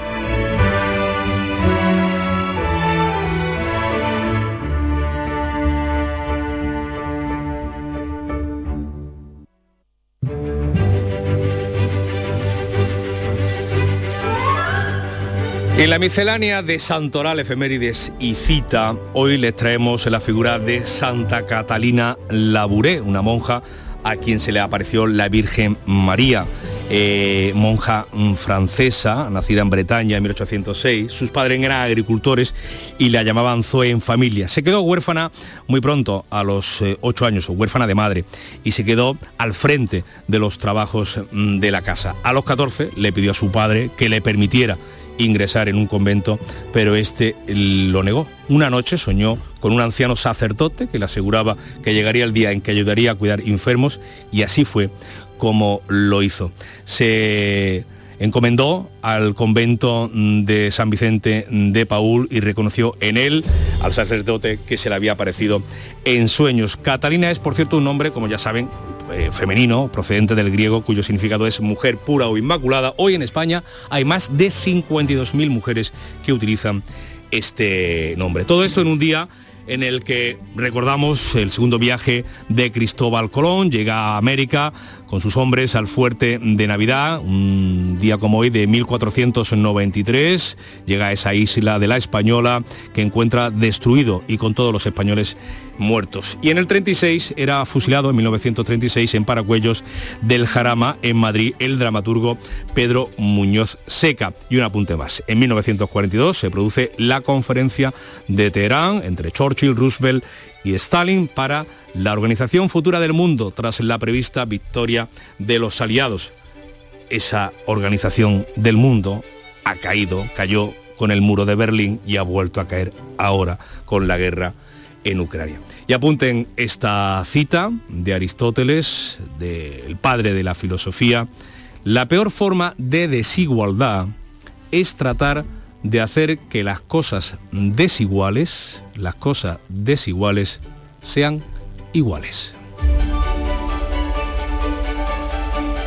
En la miscelánea de Santoral, efemérides y cita, hoy les traemos la figura de Santa Catalina Labouré, una monja a quien se le apareció la Virgen María. Eh, monja francesa, nacida en Bretaña en 1806. Sus padres eran agricultores y la llamaban Zoe en familia. Se quedó huérfana muy pronto, a los eh, ocho años, huérfana de madre, y se quedó al frente de los trabajos mm, de la casa. A los 14 le pidió a su padre que le permitiera ingresar en un convento, pero este lo negó. Una noche soñó con un anciano sacerdote que le aseguraba que llegaría el día en que ayudaría a cuidar enfermos y así fue como lo hizo. Se encomendó al convento de San Vicente de Paul y reconoció en él al sacerdote que se le había aparecido en sueños. Catalina es, por cierto, un nombre, como ya saben, eh, femenino, procedente del griego, cuyo significado es mujer pura o inmaculada. Hoy en España hay más de 52.000 mujeres que utilizan este nombre. Todo esto en un día en el que recordamos el segundo viaje de Cristóbal Colón, llega a América con sus hombres al fuerte de Navidad, un día como hoy de 1493, llega a esa isla de la Española que encuentra destruido y con todos los españoles muertos. Y en el 36 era fusilado en 1936 en Paracuellos del Jarama en Madrid el dramaturgo Pedro Muñoz Seca. Y un apunte más. En 1942 se produce la conferencia de Teherán entre Churchill, Roosevelt y Stalin para la organización futura del mundo tras la prevista victoria de los aliados. Esa organización del mundo ha caído, cayó con el muro de Berlín y ha vuelto a caer ahora con la guerra en Ucrania. Y apunten esta cita de Aristóteles, del padre de la filosofía, la peor forma de desigualdad es tratar de hacer que las cosas desiguales, las cosas desiguales sean iguales.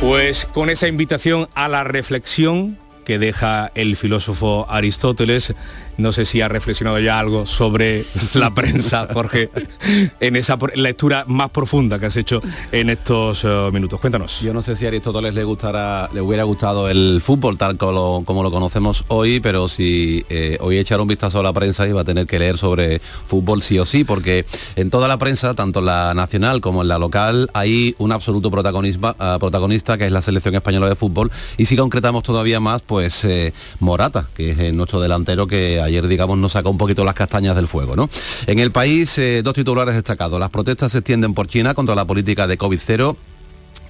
Pues con esa invitación a la reflexión que deja el filósofo Aristóteles, no sé si ha reflexionado ya algo sobre la prensa, Jorge, en esa lectura más profunda que has hecho en estos eh, minutos. Cuéntanos. Yo no sé si a Aristóteles le gustará, le hubiera gustado el fútbol tal como lo, conocemos hoy, pero si eh, hoy echar un vistazo a la prensa iba a tener que leer sobre fútbol sí o sí, porque en toda la prensa, tanto en la nacional como en la local, hay un absoluto protagonista, ah, protagonista que es la selección española de fútbol. Y si concretamos todavía más, pues eh, Morata, que es nuestro delantero que ayer, digamos, nos sacó un poquito las castañas del fuego. ¿no? En el país, eh, dos titulares destacados. Las protestas se extienden por China contra la política de COVID-0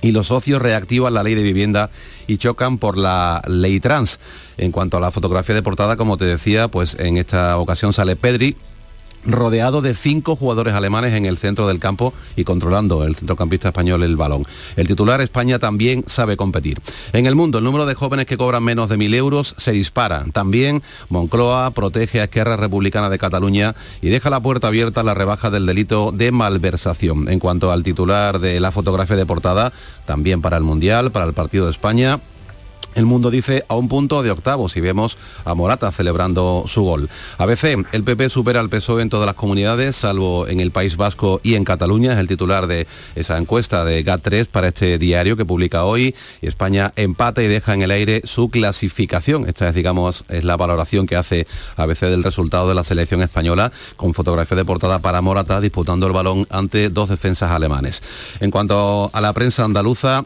y los socios reactivan la ley de vivienda y chocan por la ley trans. En cuanto a la fotografía de portada, como te decía, pues en esta ocasión sale Pedri, rodeado de cinco jugadores alemanes en el centro del campo y controlando el centrocampista español el balón. El titular España también sabe competir. En el mundo, el número de jóvenes que cobran menos de mil euros se dispara. También Moncloa protege a Esquerra Republicana de Cataluña y deja la puerta abierta a la rebaja del delito de malversación. En cuanto al titular de la fotografía de portada, también para el Mundial, para el partido de España, el mundo dice a un punto de octavos y vemos a Morata celebrando su gol. ABC, el PP supera al PSOE en todas las comunidades, salvo en el País Vasco y en Cataluña. Es el titular de esa encuesta de GAT3 para este diario que publica hoy. España empata y deja en el aire su clasificación. Esta es, digamos, es la valoración que hace ABC del resultado de la selección española con fotografía de portada para Morata disputando el balón ante dos defensas alemanes. En cuanto a la prensa andaluza,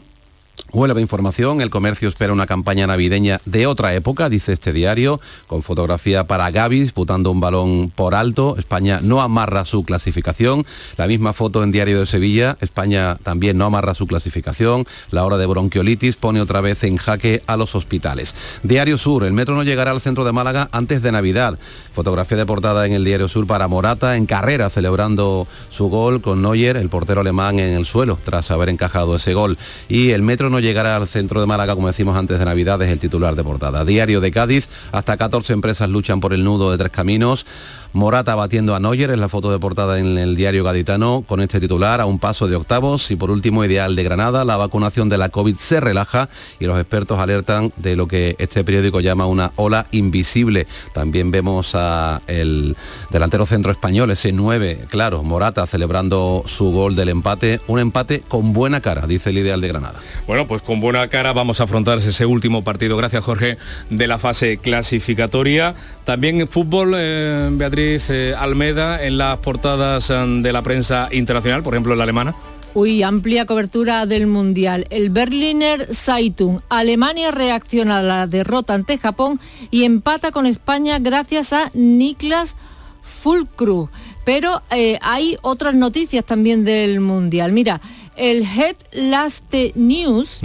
Huelva información, el comercio espera una campaña navideña de otra época, dice este diario, con fotografía para Gaby disputando un balón por alto. España no amarra su clasificación. La misma foto en Diario de Sevilla, España también no amarra su clasificación. La hora de bronquiolitis pone otra vez en jaque a los hospitales. Diario Sur, el metro no llegará al centro de Málaga antes de Navidad. Fotografía de portada en el Diario Sur para Morata en carrera celebrando su gol con Neuer, el portero alemán en el suelo tras haber encajado ese gol. Y el metro llegará al centro de Málaga, como decimos antes de Navidad, es el titular de portada. Diario de Cádiz, hasta 14 empresas luchan por el nudo de tres caminos. Morata batiendo a Neuer, es la foto de portada en el diario gaditano con este titular a un paso de octavos y por último Ideal de Granada, la vacunación de la COVID se relaja y los expertos alertan de lo que este periódico llama una ola invisible. También vemos a el delantero centro español, ese 9, claro, Morata celebrando su gol del empate, un empate con buena cara, dice el Ideal de Granada. Bueno, pues con buena cara vamos a afrontar ese último partido, gracias Jorge, de la fase clasificatoria. También en fútbol, eh, Beatriz eh, Almeda en las portadas em, de la prensa internacional, por ejemplo en la alemana? Uy, amplia cobertura del Mundial. El Berliner Zeitung. Alemania reacciona a la derrota ante Japón y empata con España gracias a Niklas Fulkrug. Pero eh, hay otras noticias también del Mundial. Mira, el Head Last News...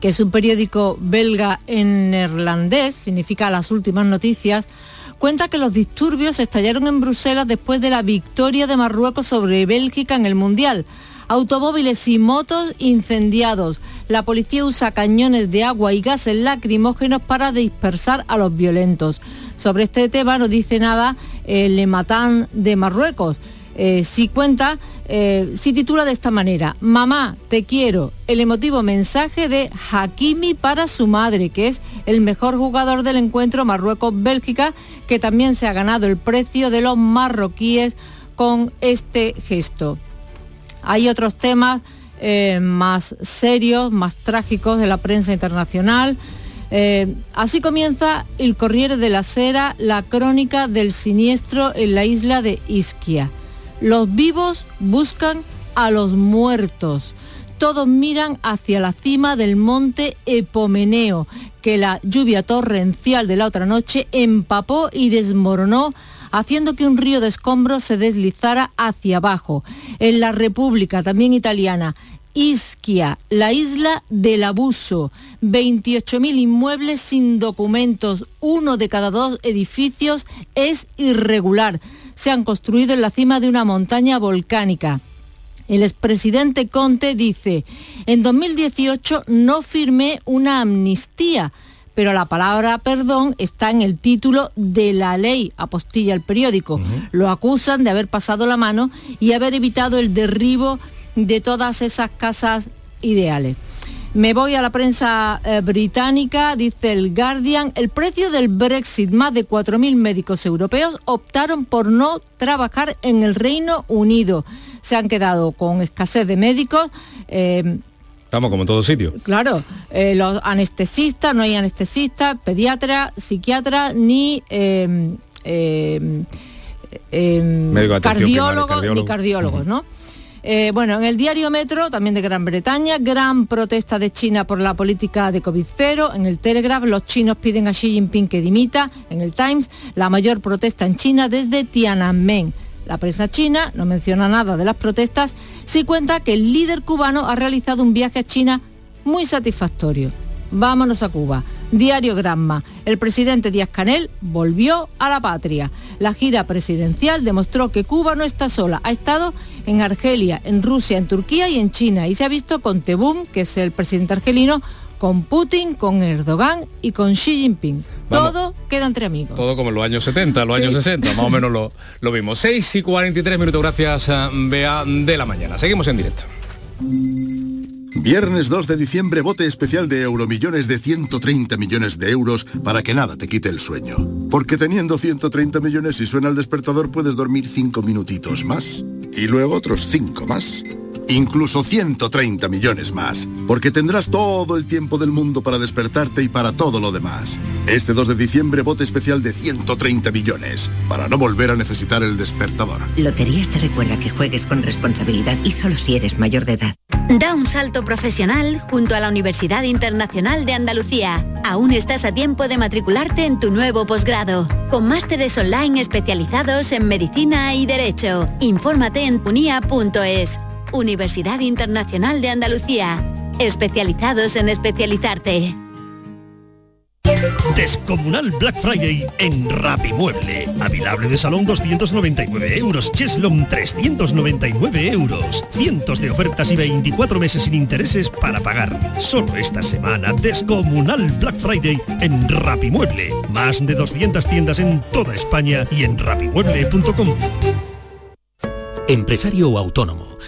que es un periódico belga en neerlandés, significa las últimas noticias, cuenta que los disturbios estallaron en Bruselas después de la victoria de Marruecos sobre Bélgica en el Mundial. Automóviles y motos incendiados. La policía usa cañones de agua y gases lacrimógenos para dispersar a los violentos. Sobre este tema no dice nada el Lematán de Marruecos. Eh, si cuenta, eh, si titula de esta manera, Mamá, te quiero, el emotivo mensaje de Hakimi para su madre, que es el mejor jugador del encuentro Marruecos-Bélgica, que también se ha ganado el precio de los marroquíes con este gesto. Hay otros temas eh, más serios, más trágicos de la prensa internacional. así comienza el Corriere de la Sera, la crónica del siniestro en la isla de Isquia. Los vivos buscan a los muertos. Todos miran hacia la cima del monte Epomeneo, que la lluvia torrencial de la otra noche empapó y desmoronó haciendo que un río de escombros se deslizara hacia abajo. En la República, también italiana, Ischia, la isla del abuso, 28.000 inmuebles sin documentos, uno de cada dos edificios es irregular se han construido en la cima de una montaña volcánica. El expresidente Conte dice, en 2018 no firmé una amnistía, pero la palabra perdón está en el título de la ley, apostilla el periódico. Lo acusan de haber pasado la mano y haber evitado el derribo de todas esas casas ideales. Me voy a la prensa eh, británica, dice el Guardian, el precio del Brexit, más de 4.000 médicos europeos optaron por no trabajar en el Reino Unido. Se han quedado con escasez de médicos. Eh, Estamos como en todo sitio. Claro, eh, los anestesistas, no hay anestesistas, pediatras, psiquiatras, ni em, em, em, cardiólogos, ni cardiólogos, ¿no? Eh, bueno, en el diario Metro, también de Gran Bretaña, gran protesta de China por la política de COVID-0. En el Telegraph, los chinos piden a Xi Jinping que dimita. En el Times, la mayor protesta en China desde Tiananmen. La prensa china no menciona nada de las protestas, sí cuenta que el líder cubano ha realizado un viaje a China muy satisfactorio. Vámonos a Cuba. Diario Granma. El presidente Díaz Canel volvió a la patria. La gira presidencial demostró que Cuba no está sola. Ha estado en Argelia, en Rusia, en Turquía y en China. Y se ha visto con Tebún, que es el presidente argelino, con Putin, con Erdogan y con Xi Jinping. todo queda entre amigos. Todo como en los años 70, los años 60, más o menos lo, lo vimos. 6 y 43 minutos, gracias a Bea de la mañana. Seguimos en directo. Viernes 2 de diciembre, bote especial de Euromillones de 130 millones de euros para que nada te quite el sueño. Porque teniendo 130 millones y suena el despertador puedes dormir 5 minutitos más. Y luego otros 5 más incluso 130 millones más, porque tendrás todo el tiempo del mundo para despertarte y para todo lo demás. Este 2 de diciembre, bote especial de 130 millones, para no volver a necesitar el despertador. Loterías te recuerda que juegues con responsabilidad y solo si eres mayor de edad. Da un salto profesional junto a la Universidad Internacional de Andalucía. Aún estás a tiempo de matricularte en tu nuevo posgrado, con másteres online especializados en medicina y derecho. Infórmate en punia.es. Universidad Internacional de Andalucía. Especializados en especializarte. Descomunal Black Friday en Rapimueble. Avilable de salón 299 euros. Cheslom 399 euros. Cientos de ofertas y 24 meses sin intereses para pagar. Solo esta semana, Descomunal Black Friday en Rapimueble. Más de 200 tiendas en toda España y en rapimueble.com. Empresario o autónomo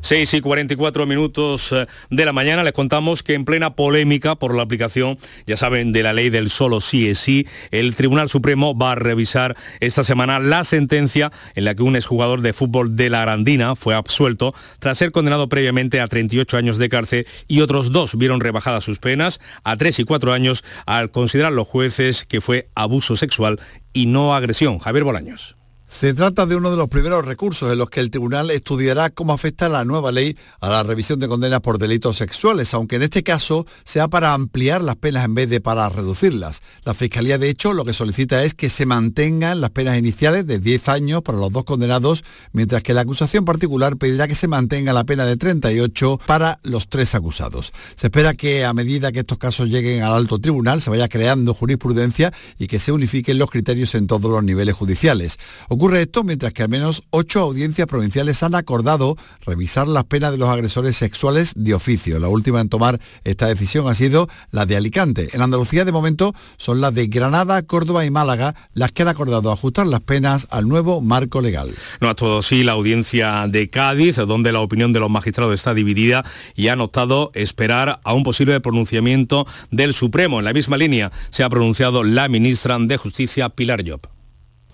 6 y 44 minutos eh, de la mañana les contamos que en plena polémica por la aplicación, ya saben, de la ley del solo sí es sí, el Tribunal Supremo va a revisar esta semana la sentencia en la que un exjugador de fútbol de la Arandina fue absuelto tras ser condenado previamente a 38 años de cárcel y otros dos vieron rebajadas sus penas a 3 y 4 años al considerar los jueces que fue abuso sexual y no agresión. Javier Bolaños. Se trata de uno de los primeros recursos en los que el tribunal estudiará cómo afecta la nueva ley a la revisión de condenas por delitos sexuales, aunque en este caso sea para ampliar las penas en vez de para reducirlas. La Fiscalía, de hecho, lo que solicita es que se mantengan las penas iniciales de 10 años para los dos condenados, mientras que la acusación particular pedirá que se mantenga la pena de 38 para los tres acusados. Se espera que a medida que estos casos lleguen al alto tribunal se vaya creando jurisprudencia y que se unifiquen los criterios en todos los niveles judiciales. Ocurre esto mientras que al menos ocho audiencias provinciales han acordado revisar las penas de los agresores sexuales de oficio. La última en tomar esta decisión ha sido la de Alicante. En Andalucía de momento son las de Granada, Córdoba y Málaga las que han acordado ajustar las penas al nuevo marco legal. No ha todo sí la audiencia de Cádiz, donde la opinión de los magistrados está dividida y han optado esperar a un posible pronunciamiento del Supremo. En la misma línea se ha pronunciado la ministra de Justicia, Pilar Job.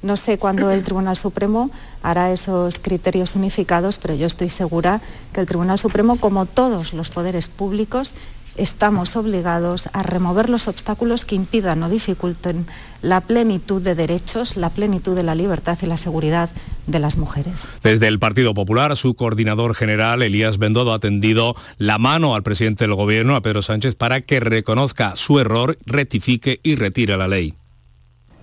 No sé cuándo el Tribunal Supremo hará esos criterios unificados, pero yo estoy segura que el Tribunal Supremo, como todos los poderes públicos, estamos obligados a remover los obstáculos que impidan o dificulten la plenitud de derechos, la plenitud de la libertad y la seguridad de las mujeres. Desde el Partido Popular, su coordinador general, Elías Bendodo, ha tendido la mano al presidente del Gobierno, a Pedro Sánchez, para que reconozca su error, rectifique y retire la ley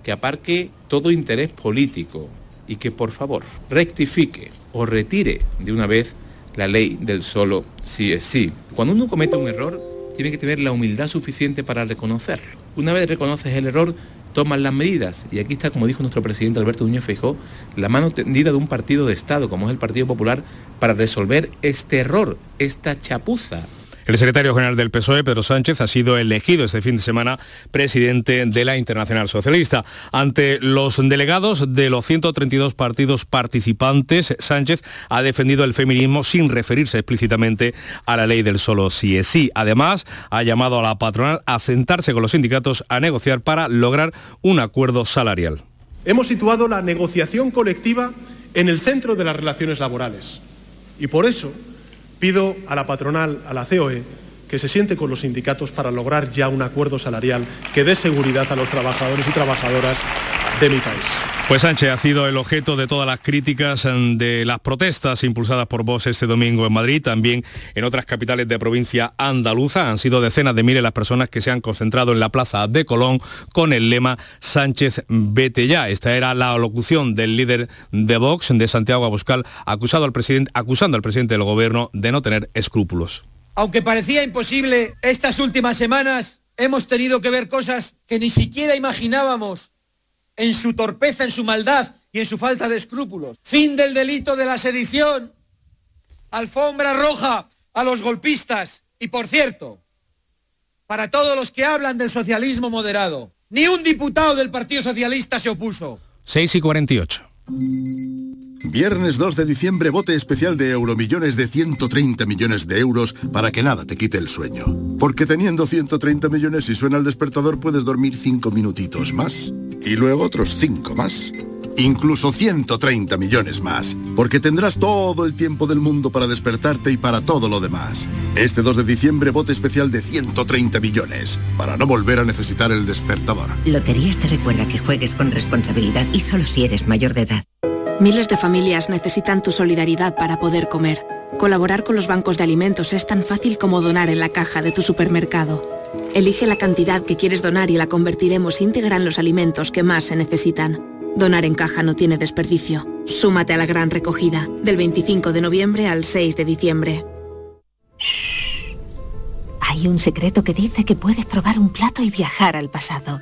que aparque todo interés político y que por favor rectifique o retire de una vez la ley del solo sí es sí. Cuando uno comete un error, tiene que tener la humildad suficiente para reconocerlo. Una vez reconoces el error, tomas las medidas. Y aquí está, como dijo nuestro presidente Alberto Núñez Feijóo, la mano tendida de un partido de Estado, como es el Partido Popular, para resolver este error, esta chapuza el secretario general del PSOE, Pedro Sánchez, ha sido elegido este fin de semana presidente de la Internacional Socialista. Ante los delegados de los 132 partidos participantes, Sánchez ha defendido el feminismo sin referirse explícitamente a la ley del solo sí es sí. Además, ha llamado a la patronal a sentarse con los sindicatos a negociar para lograr un acuerdo salarial. Hemos situado la negociación colectiva en el centro de las relaciones laborales. Y por eso Pido a la patronal, a la COE, que se siente con los sindicatos para lograr ya un acuerdo salarial que dé seguridad a los trabajadores y trabajadoras de mi país. Pues Sánchez ha sido el objeto de todas las críticas mm, de las protestas impulsadas por vos este domingo en Madrid, también en otras capitales de provincia andaluza. Han sido decenas de miles las personas que se han concentrado en la plaza de Colón con el lema Sánchez vete ya. Esta era la locución del líder de Vox, de Santiago Abuscal, acusado al presidente, acusando al presidente del gobierno de no tener escrúpulos. Aunque parecía imposible, estas últimas semanas hemos tenido que ver cosas que ni siquiera imaginábamos en su torpeza, en su maldad y en su falta de escrúpulos. Fin del delito de la sedición. Alfombra roja a los golpistas. Y por cierto, para todos los que hablan del socialismo moderado, ni un diputado del Partido Socialista se opuso. 6 y 48. Viernes 2 de diciembre, bote especial de Euromillones de 130 millones de euros para que nada te quite el sueño. Porque teniendo 130 millones y suena el despertador puedes dormir 5 minutitos más. Y luego otros 5 más. Incluso 130 millones más. Porque tendrás todo el tiempo del mundo para despertarte y para todo lo demás. Este 2 de diciembre, bote especial de 130 millones. Para no volver a necesitar el despertador. Loterías te recuerda que juegues con responsabilidad y solo si eres mayor de edad. Miles de familias necesitan tu solidaridad para poder comer. Colaborar con los bancos de alimentos es tan fácil como donar en la caja de tu supermercado. Elige la cantidad que quieres donar y la convertiremos íntegra en los alimentos que más se necesitan. Donar en caja no tiene desperdicio. Súmate a la gran recogida, del 25 de noviembre al 6 de diciembre. Hay un secreto que dice que puedes probar un plato y viajar al pasado.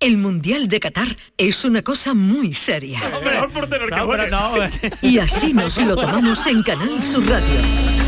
El Mundial de Qatar es una cosa muy seria. Y así nos lo tomamos en Canal Sur Radio.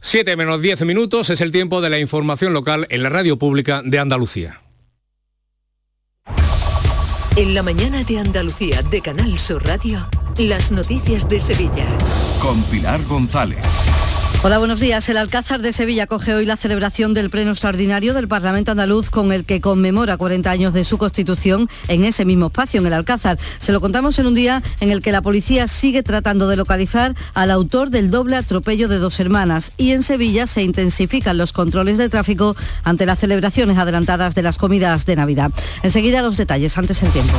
7 menos 10 minutos es el tiempo de la información local en la radio pública de Andalucía. En la mañana de Andalucía de Canal Sur Radio, las noticias de Sevilla. Con Pilar González. Hola, buenos días. El Alcázar de Sevilla coge hoy la celebración del Pleno Extraordinario del Parlamento Andaluz con el que conmemora 40 años de su constitución en ese mismo espacio, en el Alcázar. Se lo contamos en un día en el que la policía sigue tratando de localizar al autor del doble atropello de dos hermanas y en Sevilla se intensifican los controles de tráfico ante las celebraciones adelantadas de las comidas de Navidad. Enseguida los detalles, antes el tiempo.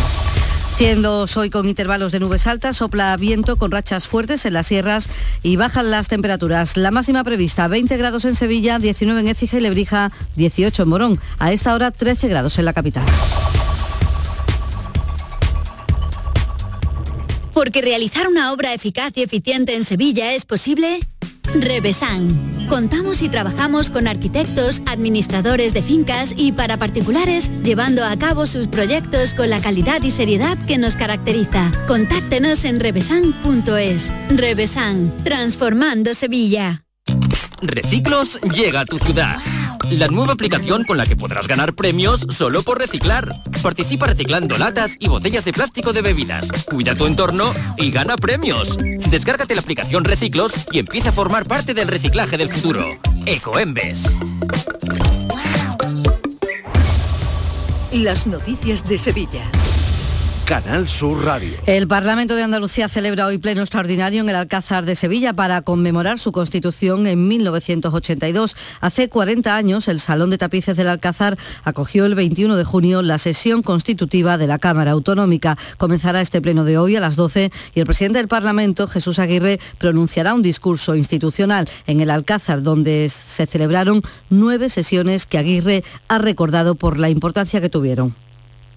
Cielos hoy con intervalos de nubes altas, sopla viento con rachas fuertes en las sierras y bajan las temperaturas. La máxima prevista 20 grados en Sevilla, 19 en Écija y Lebrija, 18 en Morón. A esta hora 13 grados en la capital. Porque realizar una obra eficaz y eficiente en Sevilla es posible. Revesan. Contamos y trabajamos con arquitectos, administradores de fincas y para particulares, llevando a cabo sus proyectos con la calidad y seriedad que nos caracteriza. Contáctenos en revesan.es. Revesan, transformando Sevilla. Reciclos llega a tu ciudad. La nueva aplicación con la que podrás ganar premios solo por reciclar. Participa reciclando latas y botellas de plástico de bebidas. Cuida tu entorno y gana premios. Descárgate la aplicación Reciclos y empieza a formar parte del reciclaje del futuro. Ecoembes. Las noticias de Sevilla. Canal Sur Radio. El Parlamento de Andalucía celebra hoy pleno extraordinario en el Alcázar de Sevilla para conmemorar su constitución en 1982. Hace 40 años, el Salón de Tapices del Alcázar acogió el 21 de junio la sesión constitutiva de la Cámara Autonómica. Comenzará este pleno de hoy a las 12 y el presidente del Parlamento, Jesús Aguirre, pronunciará un discurso institucional en el Alcázar, donde se celebraron nueve sesiones que Aguirre ha recordado por la importancia que tuvieron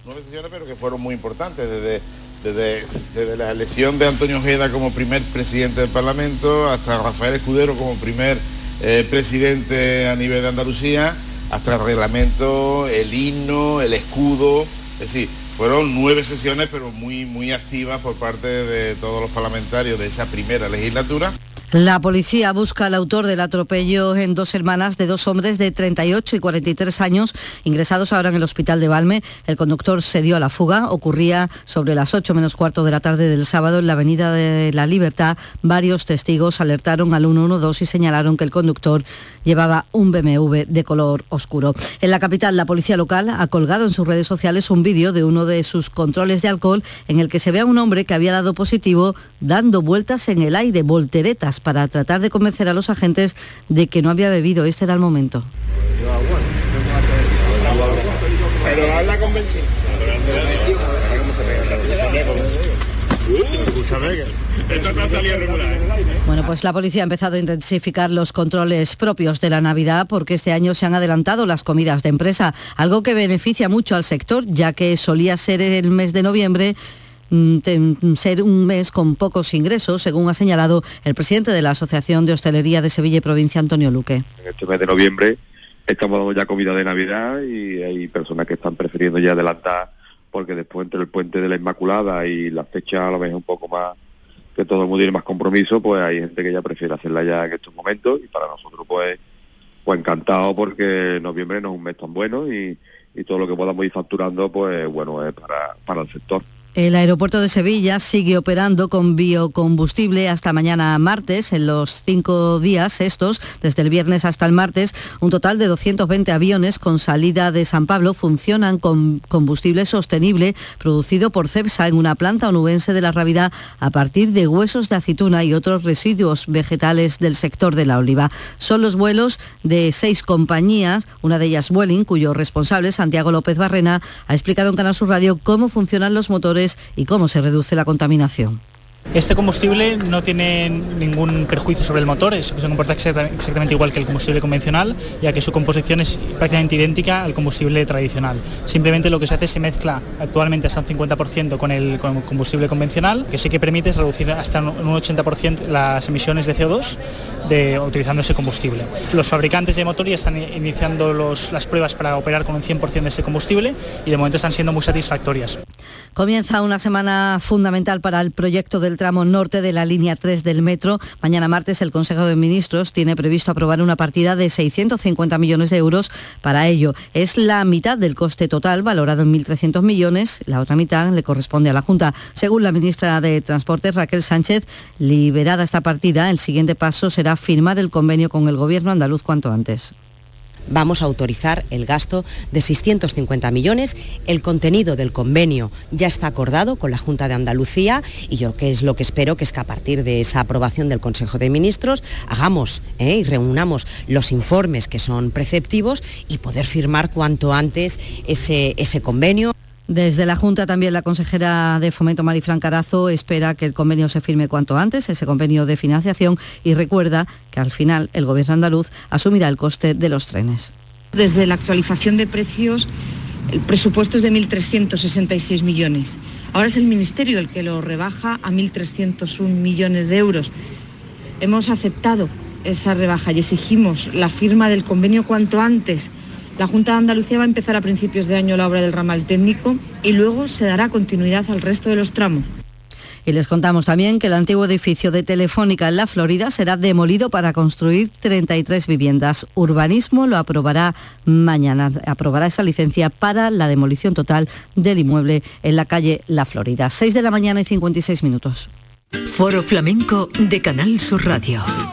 nueve sesiones, pero que fueron muy importantes, desde, desde, desde, la elección de Antonio Ojeda como primer presidente del Parlamento, hasta Rafael Escudero como primer eh, presidente a nivel de Andalucía, hasta el reglamento, el himno, el escudo, es decir, fueron nueve sesiones, pero muy, muy activas por parte de todos los parlamentarios de esa primera legislatura. La policía busca al autor del atropello en dos hermanas de dos hombres de 38 y 43 años, ingresados ahora en el hospital de Valme. El conductor se dio a la fuga. Ocurría sobre las 8 menos cuarto de la tarde del sábado en la Avenida de la Libertad. Varios testigos alertaron al 112 y señalaron que el conductor llevaba un BMW de color oscuro. En la capital, la policía local ha colgado en sus redes sociales un vídeo de uno de sus controles de alcohol en el que se ve a un hombre que había dado positivo dando vueltas en el aire, volteretas para tratar de convencer a los agentes de que no había bebido. Este era el momento. Pero habla convencido. Bueno, pues la policía ha empezado a intensificar los controles propios de la Navidad porque este año se han adelantado las comidas de empresa, algo que beneficia mucho al sector, ya que solía ser el mes de noviembre ser un mes con pocos ingresos, según ha señalado el presidente de la Asociación de Hostelería de Sevilla y Provincia, Antonio Luque. En este mes de noviembre estamos dando ya comida de Navidad y hay personas que están prefiriendo ya adelantar porque después entre el puente de la Inmaculada y la fecha a lo mejor un poco más que todo el mundo tiene más compromiso, pues hay gente que ya prefiere hacerla ya en estos momentos y para nosotros pues pues encantado porque noviembre no es un mes tan bueno y, todo lo que podamos ir facturando pues bueno es para el sector. El aeropuerto de Sevilla sigue operando con biocombustible hasta mañana martes. En los cinco días estos, desde el viernes hasta el martes, un total de 220 aviones con salida de San Pablo funcionan con combustible sostenible producido por CEPSA en una planta onubense de la Rábida a partir de huesos de aceituna y otros residuos vegetales del sector de la oliva. Son los vuelos de seis compañías, una de ellas Vueling, cuyo responsable, Santiago López Barrena, ha explicado en Canal Sur Radio cómo funcionan los motores motores y cómo se reduce la contaminación. Este combustible no tiene ningún perjuicio sobre el motor, se comporta exactamente igual que el combustible convencional, ya que su composición es prácticamente idéntica al combustible tradicional. Simplemente lo que se hace es se mezcla actualmente hasta un 50% con el, combustible convencional, que sí que permite reducir hasta un 80% las emisiones de CO2 de, utilizando ese combustible. Los fabricantes de motor ya están iniciando las pruebas para operar con un 100% de ese combustible y de momento están siendo muy satisfactorias. Comienza una semana fundamental para el proyecto del tramo norte de la línea 3 del metro. Mañana martes el Consejo de Ministros tiene previsto aprobar una partida de 650 millones de euros para ello. Es la mitad del coste total, valorado en 1.300 millones. La otra mitad le corresponde a la Junta. Según la ministra de Transportes, Raquel Sánchez, liberada esta partida, el siguiente paso será firmar el convenio con el Gobierno andaluz cuanto antes vamos a autorizar el gasto de 650 millones. El contenido del convenio ya está acordado con la Junta de Andalucía y yo que es lo que espero que es que a partir de esa aprobación del Consejo de Ministros hagamos ¿eh? y reunamos los informes que son preceptivos y poder firmar cuanto antes ese, ese convenio. Desde la Junta también la consejera de Fomento Marifran Carazo espera que el convenio se firme cuanto antes, ese convenio de financiación, y recuerda que al final el Gobierno andaluz asumirá el coste de los trenes. Desde la actualización de precios, el presupuesto es de 1.366 millones. Ahora es el Ministerio el que lo rebaja a 1.301 millones de euros. Hemos aceptado esa rebaja y exigimos la firma del convenio cuanto antes la Junta de Andalucía va a empezar a principios de año la obra del ramal técnico y luego se dará continuidad al resto de los tramos. Y les contamos también que el antiguo edificio de Telefónica en la Florida será demolido para construir 33 viviendas. Urbanismo lo aprobará mañana, aprobará esa licencia para la demolición total del inmueble en la calle La Florida. 6 de la mañana y 56 minutos. Foro Flamenco de Canal Sur Radio.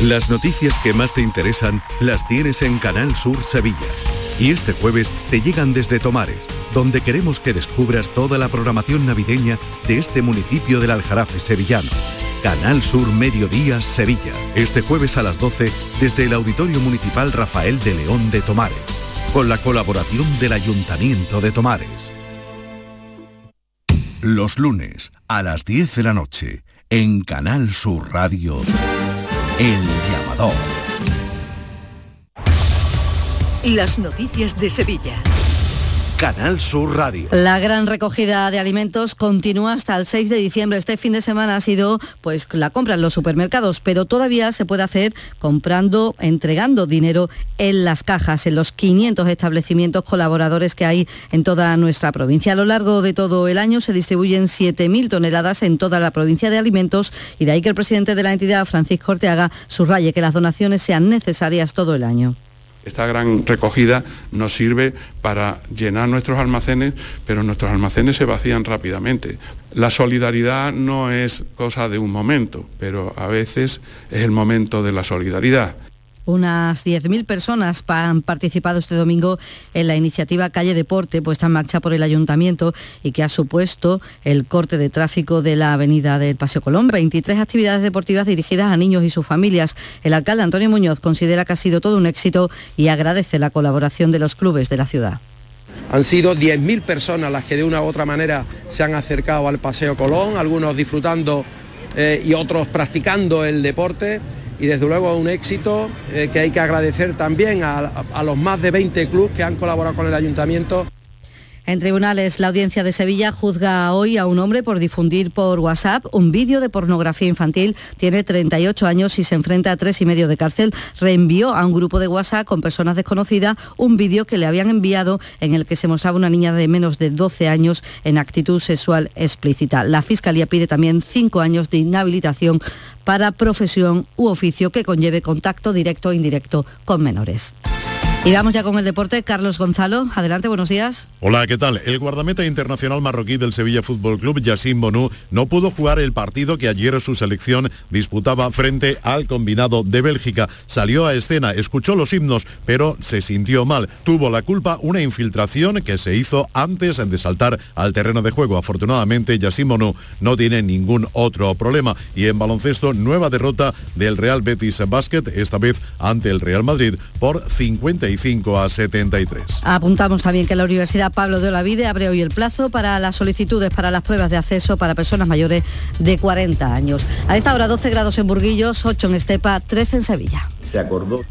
Las noticias que más te interesan las tienes en Canal Sur Sevilla. Y este jueves te llegan desde Tomares, donde queremos que descubras toda la programación navideña de este municipio del Aljarafe sevillano. Canal Sur Mediodía Sevilla. Este jueves a las 12 desde el Auditorio Municipal Rafael de León de Tomares. Con la colaboración del Ayuntamiento de Tomares. Los lunes a las 10 de la noche en Canal Sur Radio. El llamador. Las noticias de Sevilla. Canal Sur Radio. La gran recogida de alimentos continúa hasta el 6 de diciembre. Este fin de semana ha sido pues la compra en los supermercados, pero todavía se puede hacer comprando, entregando dinero en las cajas, en los 500 establecimientos colaboradores que hay en toda nuestra provincia. A lo largo de todo el año se distribuyen 7.000 toneladas en toda la provincia de alimentos y de ahí que el presidente de la entidad, Francisco Orteaga, subraye que las donaciones sean necesarias todo el año. Esta gran recogida nos sirve para llenar nuestros almacenes, pero nuestros almacenes se vacían rápidamente. La solidaridad no es cosa de un momento, pero a veces es el momento de la solidaridad. Unas 10.000 personas han participado este domingo en la iniciativa Calle Deporte, puesta en marcha por el ayuntamiento y que ha supuesto el corte de tráfico de la avenida del Paseo Colón. 23 actividades deportivas dirigidas a niños y sus familias. El alcalde Antonio Muñoz considera que ha sido todo un éxito y agradece la colaboración de los clubes de la ciudad. Han sido 10.000 personas las que de una u otra manera se han acercado al Paseo Colón, algunos disfrutando eh, y otros practicando el deporte y desde luego un éxito eh, que hay que agradecer también a, a los más de 20 clubes que han colaborado con el ayuntamiento. En tribunales, la audiencia de Sevilla juzga hoy a un hombre por difundir por WhatsApp un vídeo de pornografía infantil. Tiene 38 años y se enfrenta a tres y medio de cárcel. Reenvió a un grupo de WhatsApp con personas desconocidas un vídeo que le habían enviado en el que se mostraba una niña de menos de 12 años en actitud sexual explícita. La Fiscalía pide también cinco años de inhabilitación para profesión u oficio que conlleve contacto directo o indirecto con menores. Y vamos ya con el deporte. Carlos Gonzalo, adelante, buenos días. Hola, ¿qué tal? El guardameta internacional marroquí del Sevilla Fútbol Club, Yassin Bonú, no pudo jugar el partido que ayer su selección disputaba frente al combinado de Bélgica. Salió a escena, escuchó los himnos, pero se sintió mal. Tuvo la culpa una infiltración que se hizo antes de saltar al terreno de juego. Afortunadamente, Yassin Bonú no tiene ningún otro problema. Y en baloncesto, nueva derrota del Real Betis Basket, esta vez ante el Real Madrid por 50 a 73. Apuntamos también que la Universidad Pablo de Olavide abre hoy el plazo para las solicitudes para las pruebas de acceso para personas mayores de 40 años. A esta hora 12 grados en Burguillos, 8 en Estepa, 13 en Sevilla. Se acordó